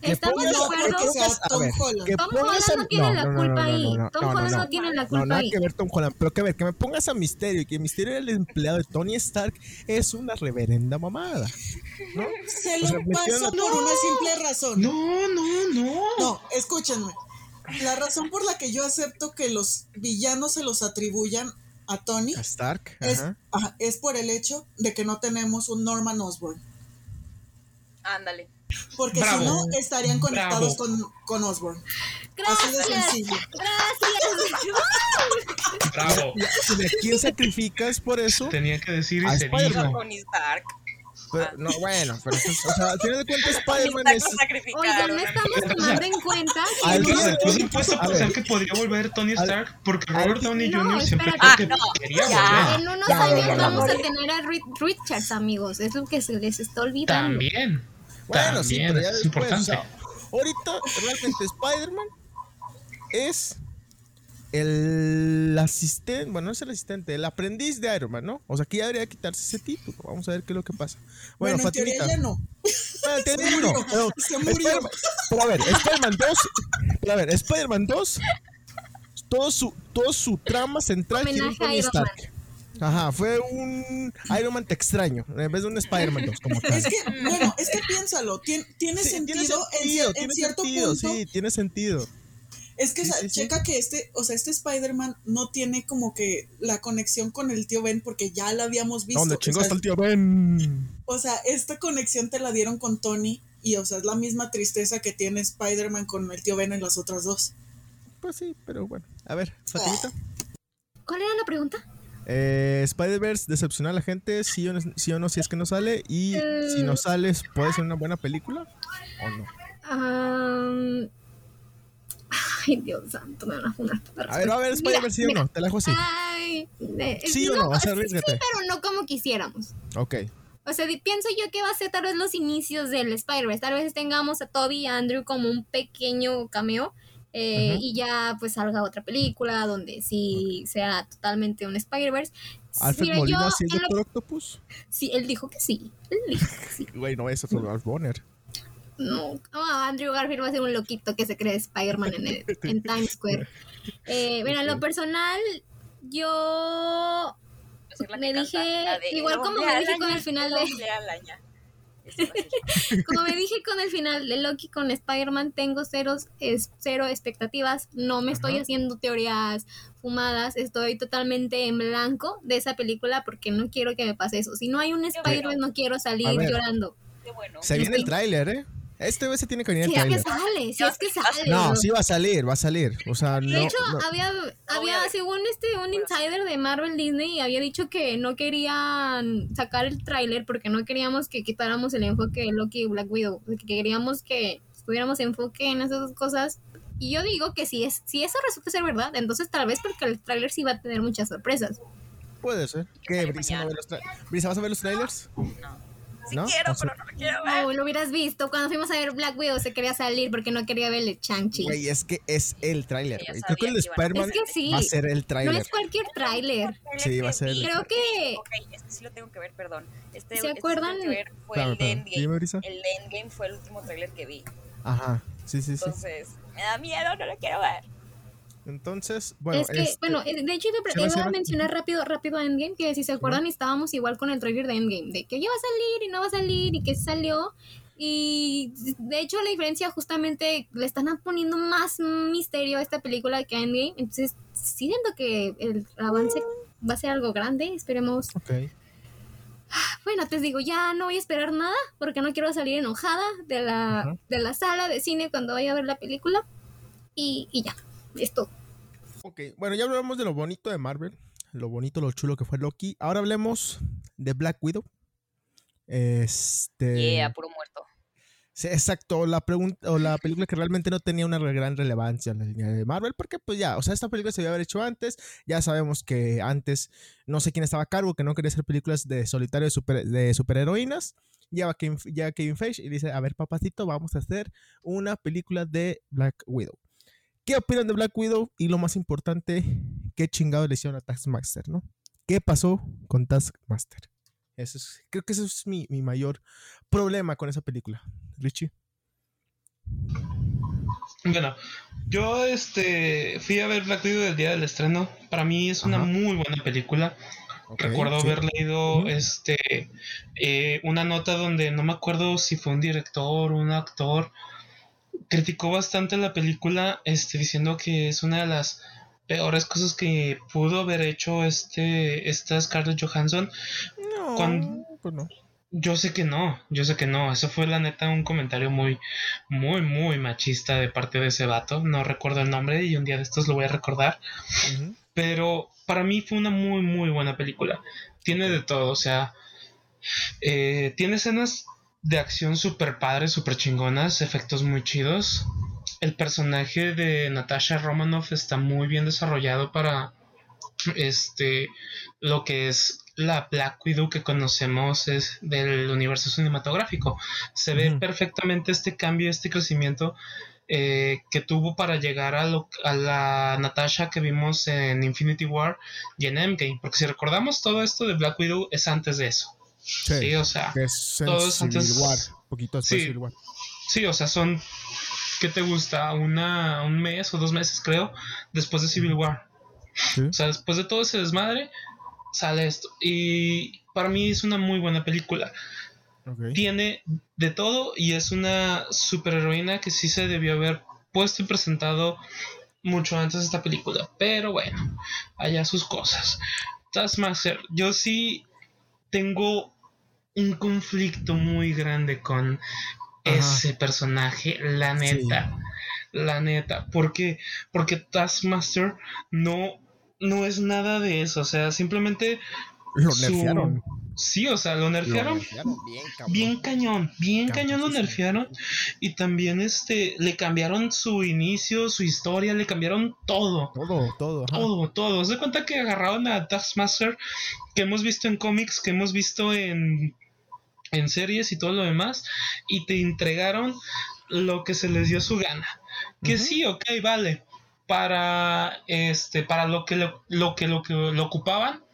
S2: Que
S3: Estamos de
S4: No,
S3: acuerdo.
S2: a
S4: Tom Holland.
S2: que
S3: Tom Holland no tiene la culpa ahí. Tom Holland no tiene la
S2: No,
S3: culpa
S2: nada
S3: ahí.
S2: que ver Tom Holland. Pero que ver, que me pongas a Misterio y que Misterio era el empleado de Tony Stark es una reverenda mamada. ¿no?
S4: Se
S2: O
S4: lo
S2: sea, metieron
S4: paso
S2: a-
S4: por una simple razón.
S5: No, no, no.
S4: No, escúchenme. La razón por la que yo acepto que los villanos se los atribuyan a Tony
S2: A Stark.
S4: es,
S2: Ajá.
S4: ajá, es por el hecho de que no tenemos un Norman Osborn.
S1: ándale.
S4: Porque
S5: Bravo.
S4: si no, estarían conectados
S5: Bravo.
S4: con, con Osborn. Así de
S3: Gracias,
S4: sencillo.
S3: gracias.
S5: Bravo.
S2: ¿Y de quién sacrificas por eso?
S5: Tenía que decir
S2: A
S5: y.
S1: Tony Stark.
S2: Pero, no, bueno, pero eso es- o sea, al final de cuentas Spider-Man es...
S3: Oigan, no estamos tomando en cuenta que
S2: Al
S3: no-
S2: día de
S5: Incluso
S2: hoy-
S5: he puesto a pensar que podría volver Tony Stark porque Robert Downey
S3: No,
S5: Jr. siempre dijo que
S1: Ah, no,
S5: quería
S1: ya.
S5: volver.
S3: en unos
S2: Ya,
S3: años
S2: ya, ya,
S3: vamos
S2: ya.
S3: a tener a Richards, amigos. Es lo que se les está olvidando.
S5: También.
S2: Bueno, sí,
S5: También,
S2: pero ya
S5: es
S2: después, o
S5: importante.
S2: sea, ahorita realmente Spider-Man es el asistente, bueno, no es el asistente, el aprendiz de Iron Man, ¿no? O sea, aquí ya debería quitarse ese título. Vamos a ver qué es lo que pasa. Bueno,
S4: Bueno, en teoría
S2: Fatimita.
S4: ya no.
S2: Bueno, en teoría
S4: Se
S2: no,
S4: murió,
S2: pero
S4: se murió.
S2: Spider-Man- pero a ver, Spider-Man 2, pero a ver, Spider-Man 2 todo su, todo su trama central en
S3: Homenaje a
S2: Tony Stark. Ajá, fue un Iron Man te extraño, en vez de un Spider-Man 2 como tal.
S4: Es que, bueno, es que piénsalo, tien- tiene,
S2: Sí,
S4: sentido, en
S2: sentido,
S4: en,
S2: tiene
S4: cierto
S2: sentido,
S4: punto.
S2: sí, tiene sentido.
S4: Es que
S2: Sí, sí.
S4: checa que este, o sea, este Spider-Man no tiene como que la conexión con el tío Ben porque ya la habíamos visto.
S2: ¿Dónde
S4: o
S2: chingó
S4: sea,
S2: está el tío Ben?
S4: O sea, esta conexión te la dieron con Tony y, o sea, es la misma tristeza que tiene Spider-Man con el tío Ben en las otras dos.
S2: Pues sí, pero bueno. A ver, Fatimita.
S3: ¿Cuál era la pregunta?
S2: Eh, Spider-Verse decepciona a la gente, sí o, no, sí o no, si es que no sale. Y si no sales, ¿puede ser una buena película o no?
S3: Am, Ay, Dios santo, me van a funar
S2: A ver, a ver. Spider-Verse, sí o no, te la dejo así.
S3: Ay, eh,
S2: ¿Sí o no? O sea,
S3: sí,
S2: arriesgate.
S3: pero no como quisiéramos.
S2: Ok.
S3: O sea, pienso yo que va a ser tal vez los inicios del Spider-Verse. Tal vez tengamos a Toby y a Andrew como un pequeño cameo. eh,
S2: Ujú.
S3: Y ya pues salga otra película donde sí sea totalmente un Spider-Verse.
S2: Alfred
S3: Mira, yo
S2: Molina, sí es
S3: en lo-
S2: Doctor Octopus.
S3: Sí, él dijo que sí. Él dijo que sí.
S2: Güey, no, es otro Ralph Bonner.
S3: No, Andrew Garfield va a ser un loquito que se cree Spider-Man en, el- en Times Square. Eh, mira, en lo personal, yo Me dije- igual como me dije con el final de-. Como me dije con el final de Loki con Spider-Man, tengo ceros, es, cero expectativas. No me estoy
S2: Ajá.
S3: haciendo teorías fumadas. Estoy totalmente en blanco de esa película porque no quiero que me pase eso. Si no hay un
S1: bueno.
S3: Spider-Man, no quiero salir llorando.
S1: Qué bueno.
S2: Se viene el tráiler, ¿eh? Este vez se tiene que venir
S3: Si
S2: el
S3: es que sale, si es que sale.
S2: No, sí va a salir, va a salir. O sea, no.
S3: De hecho,
S2: no.
S3: había, había según este, un insider de Marvel Disney había dicho que no querían sacar el tráiler porque no queríamos que quitáramos el enfoque de Loki y Black Widow, que queríamos que tuviéramos enfoque en esas dos cosas. Y yo digo que si es, si eso resulta ser verdad, entonces tal vez porque el tráiler sí va a tener muchas sorpresas.
S2: Puede ser. ¿Qué, Brisa? ¿No
S1: mañana.
S2: ve los tra- Brisa, ¿vas a ver los trailers?
S1: No. Sí
S2: ¿No?
S1: quiero,
S2: O sea-
S1: pero no lo quiero ver.
S3: No, lo hubieras visto. Cuando fuimos a ver Black Widow se quería salir porque no quería ver el Chanchi.
S2: Güey, es que es el tráiler. Güey. Creo que el de Spider-Man
S3: Es que sí.
S2: va a ser el
S3: No
S2: tráiler.
S3: es cualquier tráiler.
S2: Sí, va a ser-
S3: Creo que
S1: Ok, este sí lo tengo que ver, perdón. Este,
S3: ¿Se
S1: este sí
S3: acuerdan?
S1: tengo que ver fue
S2: Espérame,
S1: el
S2: espérame.
S1: Endgame.
S2: Dime, Brisa.
S1: El Endgame fue el último trailer que vi.
S2: Ajá. Sí, sí, sí.
S1: Entonces, me da miedo, no lo quiero ver.
S2: Entonces, bueno.
S3: es que,
S2: este-
S3: bueno, eh, de hecho iba, a mencionar rápido, rápido a Endgame, que si se acuerdan estábamos igual con el trailer de Endgame, de que ya va a salir y no va a salir y que salió. Y de hecho la diferencia justamente le están poniendo más misterio a esta película que a Endgame. Entonces, sí siento que el avance va a ser algo grande, esperemos.
S2: Ok.
S3: Bueno, te digo, ya no voy a esperar nada porque no quiero salir enojada de la, de la sala de cine cuando vaya a ver la película. Y, y ya, esto.
S2: Ok, bueno, ya hablamos de lo bonito de Marvel, lo bonito, lo chulo que fue Loki. Ahora hablemos de Black Widow. Este.
S1: Yeah, puro muerto.
S2: Sí, exacto, la pregunta o la película que realmente no tenía una gran relevancia en la línea de Marvel, porque pues ya, o sea, esta película se debe haber hecho antes, ya sabemos que antes no sé quién estaba a cargo, que no quería hacer películas de solitario de, super, de superheroínas, ya Kevin, ya Kevin Feige y dice, a ver papacito, vamos a hacer una película de Black Widow. ¿Qué opinan de Black Widow? Y lo más importante, ¿qué chingado le hicieron a Taskmaster, no? ¿Qué pasó con Taskmaster? Eso es, creo que ese es mi, mi mayor problema con esa película. Richie.
S5: Bueno, yo este fui a ver Black Widow el día del estreno. Para mí es una
S2: Ajá.
S5: muy buena película. Recuerdo
S2: sí.
S5: haber leído este eh, una nota donde no me acuerdo si fue un director un actor. Criticó bastante la película, este, diciendo que es una de las peores cosas que pudo haber hecho este esta Scarlett Johansson.
S2: No,
S5: Cuando-
S2: pues no.
S5: Yo sé que no, yo sé que no. Eso fue la neta un comentario muy, muy, muy machista de parte de ese vato. No recuerdo el nombre y un día de estos lo voy a recordar. Pero para mí fue una muy, muy buena película. Tiene de todo, o sea, eh, tiene escenas de acción súper padres, súper chingonas, efectos muy chidos. El personaje de Natasha Romanoff está muy bien desarrollado para este lo que es la Black Widow que conocemos es del universo cinematográfico. Se ve perfectamente este cambio, este crecimiento eh, que tuvo para llegar a, lo- a la Natasha que vimos en Infinity War y en Endgame. Porque si recordamos todo esto de Black Widow es antes de eso.
S2: Sí,
S5: Sí, o sea,
S2: es
S5: todos antes-
S2: poquito
S5: Sí. Sí, o sea, son ¿qué te gusta? Una, un mes o dos meses, creo, después de Civil War. O sea, después de todo ese desmadre, sale esto. Y para mí es una muy buena película. Tiene de todo y es una superheroína que sí se debió haber puesto y presentado mucho antes de esta película. Pero bueno, allá sus cosas. Taskmaster, yo sí tengo un conflicto muy grande con ese personaje, la neta. La neta. porque Porque Taskmaster no, no es nada de eso. O sea, simplemente.
S2: Lo nerfearon.
S5: Sí, o sea, lo nerfearon. bien, cañón, bien cañón lo nerfearon. Y también este le cambiaron su inicio, su historia, le cambiaron todo.
S2: Todo, todo.
S5: Todo, todo. Se cuenta que agarraron a Taskmaster que hemos visto en cómics, que hemos visto en, en series y todo lo demás. Y te entregaron lo que se les dio su gana. Que sí, ok, vale. Para este, para lo que lo, lo que lo que lo ocupaban.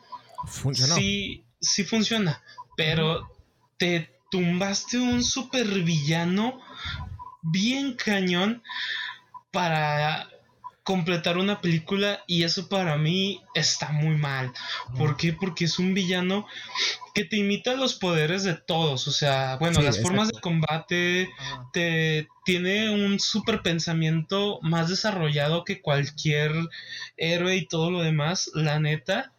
S2: Funcionó.
S5: Sí, sí funciona, pero te tumbaste un supervillano bien cañón para completar una película y eso para mí está muy mal. ¿Por qué? Porque es un villano que te imita los poderes de todos, o sea, bueno, las formas de combate, te tiene un super pensamiento más desarrollado que cualquier héroe y todo lo demás, la neta.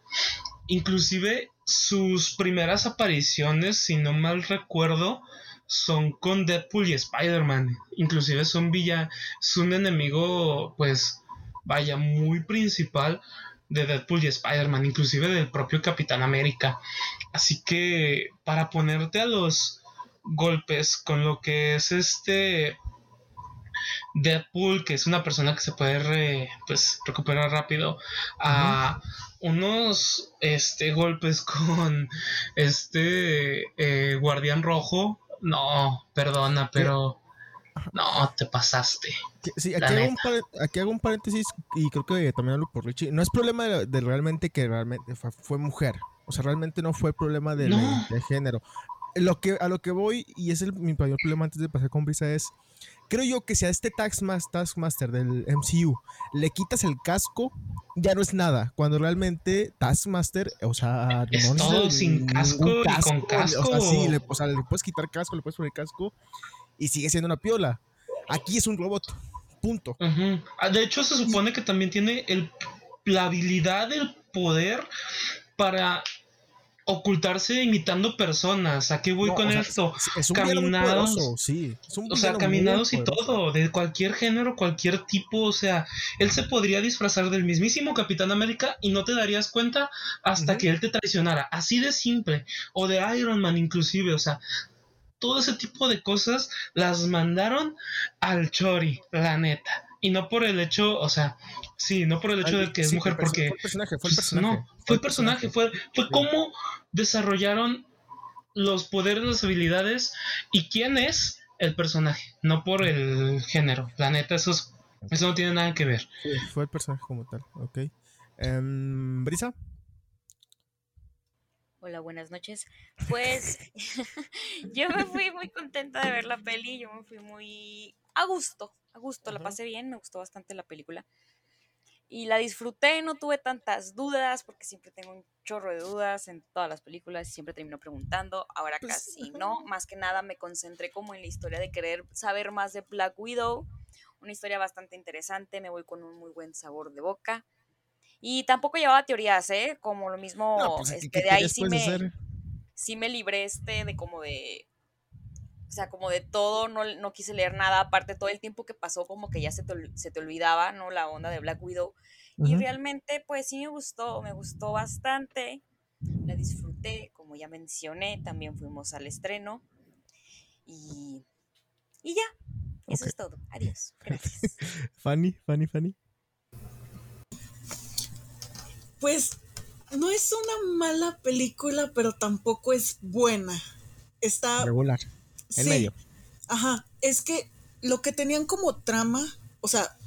S5: Inclusive sus primeras apariciones, si no mal recuerdo, son con Deadpool y Spider-Man. Inclusive son villa, es un enemigo, pues, vaya, muy principal de Deadpool y Spider-Man, inclusive del propio Capitán América. Así que para ponerte a los golpes con lo que es este Deadpool, que es una persona que se puede pues, recuperar rápido, a unos este, golpes con este eh, guardián rojo. No, perdona, pero no, te pasaste.
S2: Sí, aquí hago, un aquí hago, un paréntesis y creo que también hablo por Richie. No es problema de, realmente que realmente fue, mujer. O sea, realmente no fue problema de, género. Lo que, a lo que voy, y es el, mi mayor problema antes de pasar con Brisa, es creo yo que si a este Taskmaster del MCU le quitas el casco, ya no es nada. Cuando realmente Taskmaster, o sea,
S5: es no todo sin casco, y con casco.
S2: O sea, sí, le, o sea, le puedes quitar casco, le puedes poner casco y sigue siendo una piola. Aquí es un robot. Punto.
S5: Ah, de hecho, se supone que también tiene el, la habilidad, el poder para ocultarse imitando personas. ¿A qué voy con esto?
S2: Es un caminados, sí.
S5: o sea, caminados y todo, de cualquier género, cualquier tipo. O sea, él se podría disfrazar del mismísimo Capitán América y no te darías cuenta hasta que él te traicionara. Así de simple. O de Iron Man, inclusive. O sea, todo ese tipo de cosas las mandaron al Chori, la neta y no por el hecho, o sea, sí, no por el hecho de que es mujer, porque...
S2: Fue personaje, fue el personaje.
S5: No, fue el personaje, fue, fue cómo desarrollaron los poderes, las habilidades y quién es el personaje, no por el género. La neta, eso, eso no tiene nada que ver.
S2: Sí, fue el personaje como tal, ok. Em, Brisa.
S1: Hola, buenas noches. Pues yo me fui muy contenta de ver la peli, yo me fui muy a gusto a gusto, la pasé bien, me gustó bastante la película. Y la disfruté, no tuve tantas dudas, porque siempre tengo un chorro de dudas en todas las películas y siempre termino preguntando. Ahora pues, casi no, más que nada me concentré como en la historia de querer saber más de Black Widow. Una historia bastante interesante, me voy con un muy buen sabor de boca. Y tampoco llevaba teorías, ¿eh? Como lo mismo, pues, este, de ahí sí me, sí me libré este de como de o sea, como de todo, no, no, quise leer nada, aparte todo el tiempo que pasó como que ya se te, se te olvidaba, ¿no? La onda de Black Widow. Y realmente, pues sí me gustó, me gustó bastante, la disfruté, como ya mencioné, también fuimos al estreno. Y, y ya, eso es todo. Adiós. Gracias.
S2: Fanny, Fanny, Fanny.
S4: Pues no es una mala película, pero tampoco es buena. Está
S2: regular en medio.
S4: Ajá, es que lo que tenían como trama, o sea,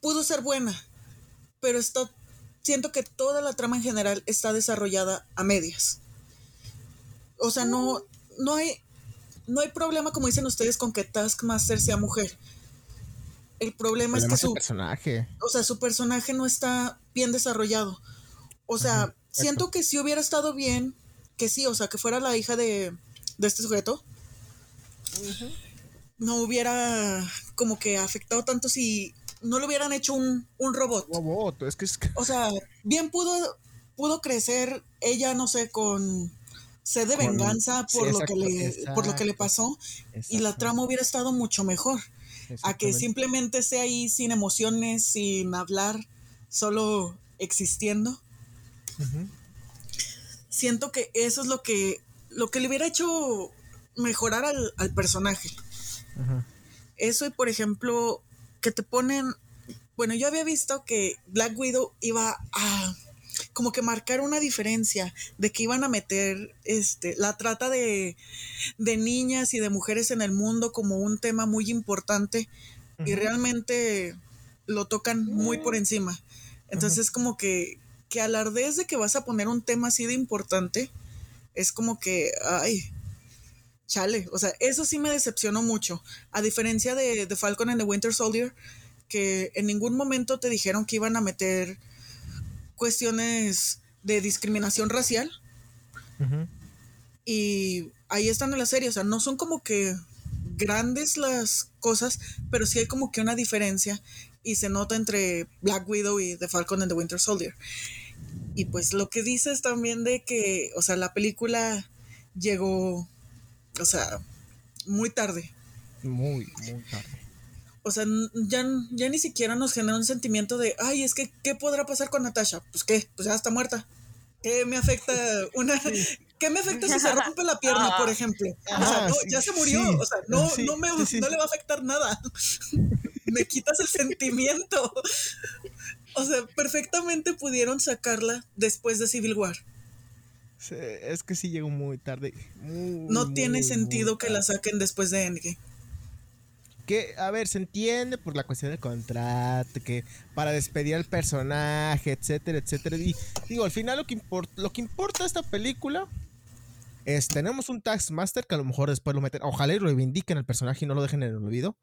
S4: pudo ser buena, pero está, siento que toda la trama en general está desarrollada a medias. O sea, no, no hay, no hay problema, como dicen ustedes, con que Taskmaster sea mujer. El problema es que su
S2: personaje.
S4: O sea, su personaje no está bien desarrollado. O sea, siento que si hubiera estado bien, que sí, o sea, que fuera la hija de, de este sujeto, no hubiera como que afectado tanto si no le hubieran hecho un, un robot.
S2: Robot, es que es...
S4: O sea, bien pudo, pudo crecer ella, no sé, con sed de venganza por, lo que le, por lo que le pasó y la trama hubiera estado mucho mejor a que simplemente sea ahí sin emociones, sin hablar, solo existiendo. Siento que eso es lo que, lo que le hubiera hecho mejorar al, al personaje. Eso y por ejemplo, que te ponen, bueno, yo había visto que Black Widow iba a como que marcar una diferencia de que iban a meter este la trata de, de niñas y de mujeres en el mundo como un tema muy importante y realmente lo tocan muy por encima. Entonces como que que alardees de que vas a poner un tema así de importante es como que ay chale, o sea, eso sí me decepcionó mucho. A diferencia de, de Falcon and the Winter Soldier, que en ningún momento te dijeron que iban a meter cuestiones de discriminación racial. Y ahí están en la serie, o sea, no son como que grandes las cosas, pero sí hay como que una diferencia y se nota entre Black Widow y The Falcon and the Winter Soldier. Y pues lo que dices también de que, o sea, la película llegó o sea, muy tarde.
S2: Muy, muy tarde.
S4: O sea, ya, ya ni siquiera nos genera un sentimiento de, ay, es que, ¿qué podrá pasar con Natasha? Pues qué, pues ya está muerta. ¿Qué me afecta una... ¿Qué me afecta si se rompe la pierna, por ejemplo? o sea, no, ya se murió. o sea, no, no, me, no le va a afectar nada. me quitas el sentimiento. O sea, perfectamente pudieron sacarla después de Civil War
S2: es que sí llegó muy tarde.
S4: no tiene sentido que la saquen después de Endgame.
S2: Que, a ver, se entiende por la cuestión del contrato, que para despedir al personaje, etcétera, etcétera. Y digo, al final lo que, importa lo que importa esta película es, tenemos un Taskmaster que a lo mejor después lo meten, ojalá y reivindiquen al personaje y no lo dejen en el olvido,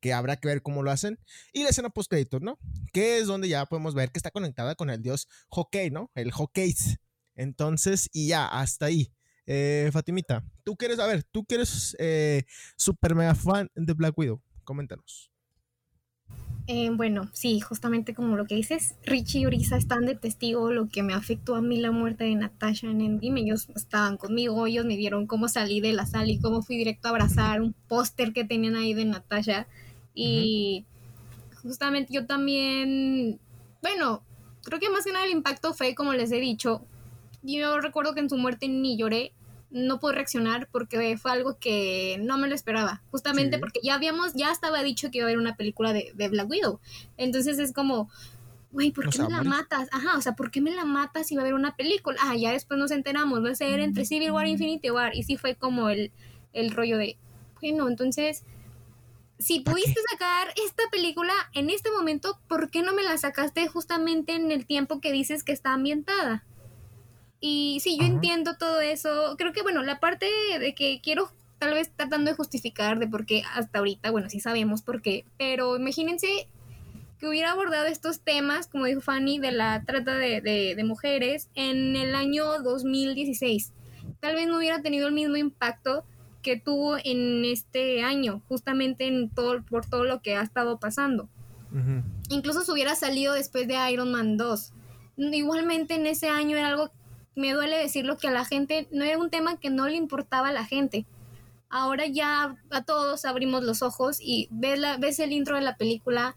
S2: que habrá que ver cómo lo hacen. Y la escena post ¿no? Que es donde ya podemos ver que está conectada con el dios Hockey, ¿no? El Hockey entonces, y ya, hasta ahí. Eh, Fatimita, tú quieres, a ver, tú quieres eh, super mega fan de Black Widow. Coméntanos.
S3: Eh, bueno, sí, justamente como lo que dices, Richie y Urisa están de testigo lo que me afectó a mí la muerte de Natasha en Endgame. Ellos estaban conmigo, ellos me vieron cómo salí de la sala y cómo fui directo a abrazar un póster que tenían ahí de Natasha. Y justamente yo también, bueno, creo que más que nada el impacto fue, como les he dicho, yo recuerdo que en su muerte ni lloré, no pude reaccionar porque fue algo que no me lo esperaba, justamente porque ya habíamos, ya estaba dicho que iba a haber una película de, Black Widow, entonces es como, güey, ¿por qué me la matas? Ajá, o sea, ¿por qué me la matas si va a haber una película? Ah, ya después nos enteramos, va a ser entre Civil War e Infinity War, y sí fue como el, el rollo de, bueno, entonces si pudiste sacar esta película en este momento, ¿por qué no me la sacaste justamente en el tiempo que dices que está ambientada? Y sí, yo entiendo todo eso. Creo que, bueno, la parte de que quiero tal vez tratando de justificar de por qué hasta ahorita, bueno, sí sabemos por qué, pero imagínense que hubiera abordado estos temas, como dijo Fanny, de la trata de, de, mujeres en el año 2016. Tal vez no hubiera tenido el mismo impacto que tuvo en este año, justamente en todo, por todo lo que ha estado pasando. Incluso se hubiera salido después de Iron Man 2. Igualmente en ese año era algo me duele decirlo que a la gente no era un tema que no le importaba a la gente. Ahora ya a todos abrimos los ojos y ves, la, ves el intro de la película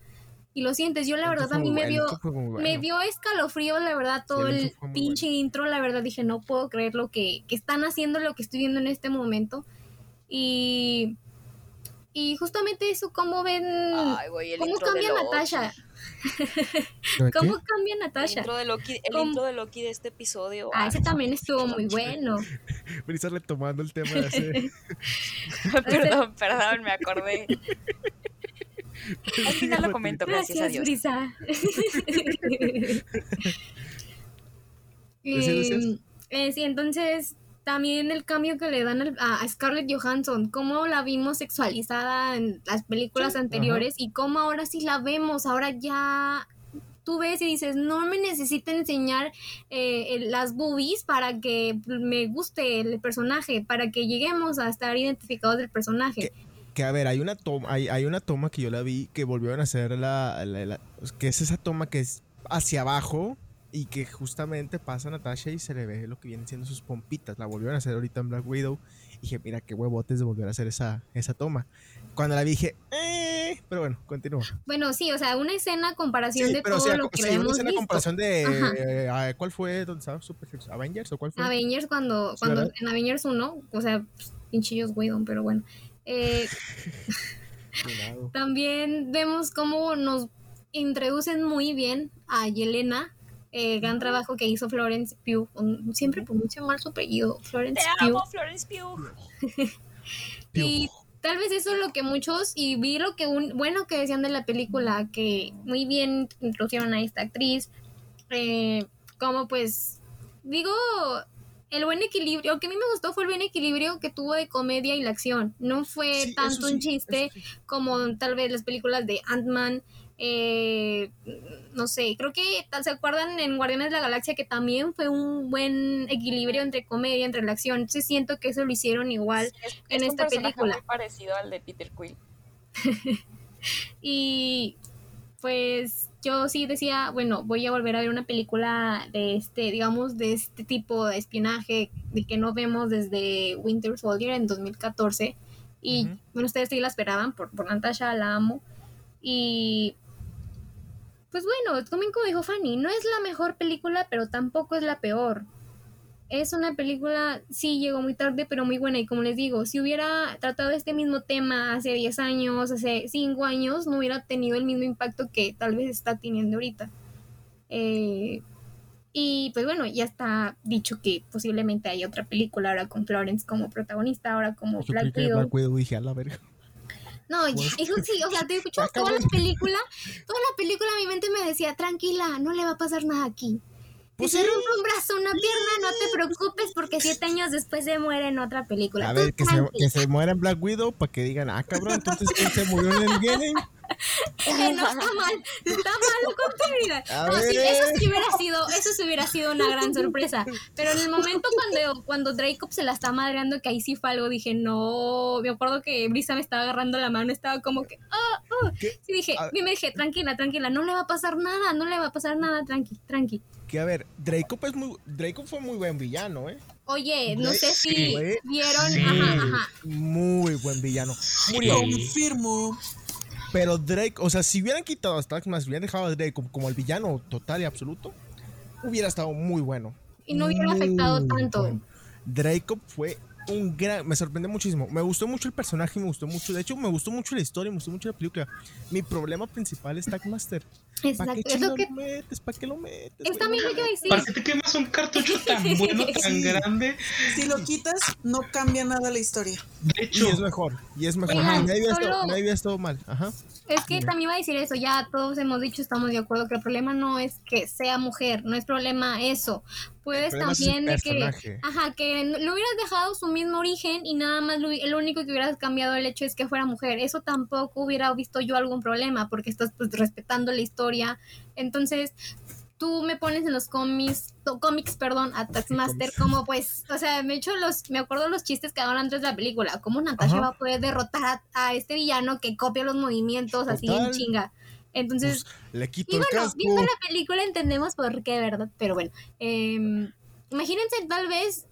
S3: y lo sientes. Yo la verdad a mí me dio, me dio escalofrío, la verdad, todo el, pinche intro. La verdad dije, no puedo creer lo que, que están haciendo, lo que estoy viendo en este momento. Y y justamente eso, cómo ven, cómo cambia Natasha. ¿Cómo cambia Natasha?
S1: El intro de Loki, el intro de, Loki de este episodio.
S3: Ah, ese también estuvo muy bueno.
S2: Brisa retomando el tema de hace...
S1: perdón, perdón, me acordé. Al final lo comento, gracias, gracias a Dios. Brisa.
S3: eh, eh, sí, entonces también el cambio que le dan a Scarlett Johansson, cómo la vimos sexualizada en las películas anteriores y cómo ahora sí la vemos, ahora ya tú ves y dices, no me necesita enseñar eh, las boobies para que me guste el personaje, para que lleguemos a estar identificados del personaje.
S2: Que, a ver, hay una toma, hay, hay, una toma que yo la vi que volvieron a hacer la, que es esa toma que es hacia abajo y que justamente pasa a Natasha y se le ve lo que vienen siendo sus pompitas. La volvieron a hacer ahorita en Black Widow. Y dije, mira qué huevotes de volver a hacer esa, esa toma. Cuando la vi dije, eh, pero bueno, continúa.
S3: Bueno, sí, o sea, una escena comparación de todo lo que sí, una escena
S2: comparación de ¿cuál fue? ¿Dónde estaba? Super Avengers o cuál fue?
S3: Avengers cuando, cuando en Avengers 1, o sea, pinchillos Whedon, pero bueno. Eh, también vemos cómo nos introducen muy bien a Yelena eh, gran trabajo que hizo Florence Pugh. Siempre pronuncio mal su apellido. Florence
S1: Te amo, Florence Pugh.
S3: y tal vez eso es lo que muchos, y vi lo que un, bueno que decían de la película, que muy bien introdujeron a esta actriz, eh, como pues, digo, el buen equilibrio, lo que a mí me gustó fue el buen equilibrio que tuvo de comedia y la acción, no fue tanto un chiste como tal vez las películas de Ant-Man, eh, no sé, creo que se acuerdan en Guardianes de la Galaxia que también fue un buen equilibrio entre comedia, entre la acción. Entonces siento que eso lo hicieron igual en esta película.
S1: Muy parecido al de Peter Quill.
S3: y pues yo sí decía, bueno, voy a volver a ver una película de este, digamos, de este tipo de espionaje de que no vemos desde Winter Soldier en 2014. Y bueno, ustedes sí la esperaban por, por Natasha, la amo. Y pues bueno, también como dijo Fanny, no es la mejor película, pero tampoco es la peor. Es una película, sí, llegó muy tarde, pero muy buena. Y como les digo, si hubiera tratado este mismo tema hace 10 años, hace 5 años, no hubiera tenido el mismo impacto que tal vez está teniendo ahorita. Eh, y pues bueno, ya está dicho que posiblemente hay otra película ahora con Florence como protagonista, ahora como Black
S2: Widow. dije, a la verga.
S3: No, hijo, sí, o sea, te escucho toda la película, toda la película a mi mente me decía, tranquila, no le va a pasar nada aquí. Pues rompe un brazo, una pierna, no te preocupes porque siete años después se muere en otra película.
S2: A ver, que se, que se, muera en Black Widow para que digan, ah, cabrón, entonces ¿quién se murió en el game?
S3: no está mal, está mal continuidad. No, sí, eso sí hubiera sido, eso sí hubiera sido una gran sorpresa. Pero en el momento cuando, cuando Dracob se la está madreando, que ahí sí fue algo, dije, no, me acuerdo que Brisa me estaba agarrando la mano, estaba como que, ah, oh, Sí, dije, y me dije, tranquila, tranquila, no le va a pasar nada, no le va a pasar nada, tranqui, tranqui.
S2: Que a ver, Dracob es muy, Dracob fue muy buen villano, ¿eh?
S3: Oye, no sé si vieron, ajá, ajá.
S2: Muy buen villano.
S4: Muy Confirmo.
S2: Pero Drake, o sea, si hubieran quitado a Stark más, hubieran dejado a Drake como, el villano total y absoluto, hubiera estado muy bueno.
S3: Y no hubiera afectado tanto.
S2: Drake fue un gran. Me sorprendió muchísimo. Me gustó mucho el personaje, me gustó mucho. De hecho, me gustó mucho la historia, me gustó mucho la película. Mi problema principal es Tackmaster.
S3: Exacto.
S2: ¿Para qué lo, metes? ¿Para qué lo metes?
S3: Es también lo que decir.
S5: ¿Para qué te quemas un cartucho tan bueno, tan grande?
S4: Si lo quitas, no cambia nada la historia.
S2: De hecho. Y es mejor. Y es mejor. nadie, había estado, mal. Ajá.
S3: Es que también va a decir eso, ya todos hemos dicho, estamos de acuerdo que el problema no es que sea mujer, no es problema eso. Puedes también de que, ajá, que lo hubieras dejado su mismo origen y nada más lo, el único que hubieras cambiado el hecho es que fuera mujer. Eso tampoco hubiera visto yo algún problema porque estás pues respetando la historia. Entonces, tú me pones en los cómics, cómics, perdón, a Taskmaster como pues, o sea, me hecho los, me acuerdo los chistes que hablan antes de la película, cómo Natasha va a poder derrotar a, este villano que copia los movimientos así en chinga. Entonces,
S2: pues, le quito
S3: y
S2: bueno,
S3: viendo la película entendemos por qué, ¿verdad? Pero bueno, em, imagínense tal vez,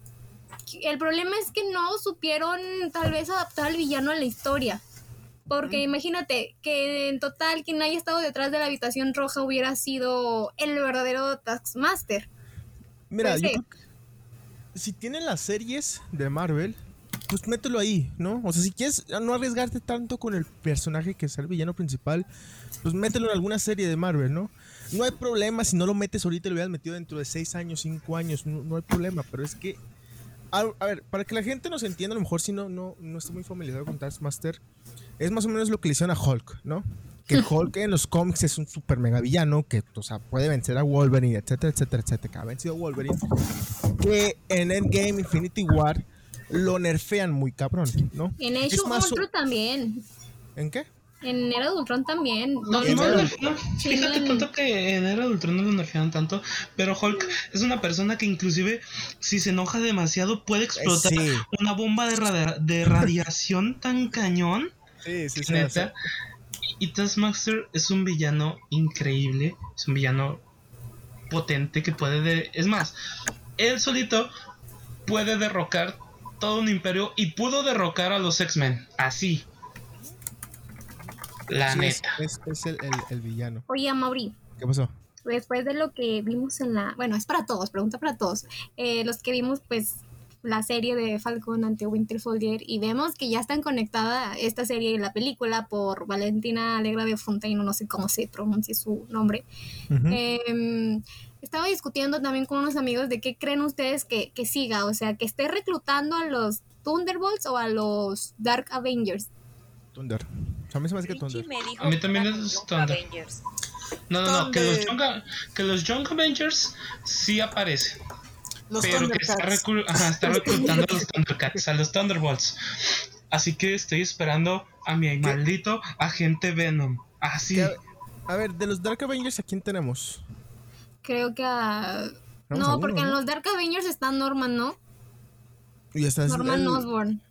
S3: el problema es que no supieron tal vez adaptar al villano a la historia. Porque imagínate que en total quien haya estado detrás de la habitación roja hubiera sido el verdadero Taskmaster.
S2: Mira, pues si tienen las series de Marvel, pues mételo ahí, ¿no? O sea, si quieres no arriesgarte tanto con el personaje que es el villano principal, pues mételo en alguna serie de Marvel, ¿no? No hay problema si no lo metes ahorita y lo hubieras metido dentro de 6 años, 5 años, no, hay problema, pero es que... A, ver, para que la gente nos entienda, a lo mejor si no, no, no está muy familiarizado con Taskmaster, es más o menos lo que le hicieron a Hulk, ¿no? que Hulk en los cómics es un super mega villano que, o sea, puede vencer a Wolverine, etcétera, etcétera, etcétera, ha vencido a Wolverine. Que en Endgame Infinity War lo nerfean muy cabrón, ¿no?
S3: En Age of Ultron también.
S2: ¿En qué?
S3: En Era de Ultron también.
S5: No, no, no, no,
S3: Sí,
S5: fíjate
S3: en-
S5: tanto que en Era de Ultron no lo nerfearon tanto, pero Hulk es una persona que inclusive si se enoja demasiado puede explotar
S2: sí.
S5: una bomba de, radia- de radiación tan cañón,
S2: Sí, sí,
S5: neta. Y Taskmaster es un villano increíble, es un villano potente que puede, de- es más, él solito puede derrocar todo un imperio y pudo derrocar a los X-Men, así. La
S2: Sí,
S5: neta.
S2: es- es el, el- el villano.
S3: Oye, Mauri,
S2: ¿Qué pasó?
S3: después de lo que vimos en la. Bueno, es para todos, pregunta para todos. Eh, los que vimos, pues, la serie de Falcon ante Winter Soldier y vemos que ya están conectada esta serie y la película por Valentina Alegra de Fontaine, no sé cómo se pronuncia su nombre. Eh, estaba discutiendo también con unos amigos de qué creen ustedes que, que siga, o sea, que esté reclutando a los Thunderbolts o a los Dark Avengers.
S2: Thunder. A mí se me hace que Thunder.
S5: A mí también es Thunder.
S1: Avengers.
S5: No, no, no, que los. Young, que los Young Avengers sí aparecen,
S4: Los
S5: pero que está,
S4: Thundercats.
S5: reclu- ajá, está reclutando a los Thundercats, a los Thunderbolts. Así que estoy esperando a mi maldito agente Venom. Así.
S2: ¿Qué- A ver, de los Dark Avengers, ¿a quién tenemos?
S3: Creo que a... No,
S2: uno,
S3: porque en los Dark Avengers está Norman, ¿no?
S2: Y está
S3: Norman
S2: el-
S3: Osborn.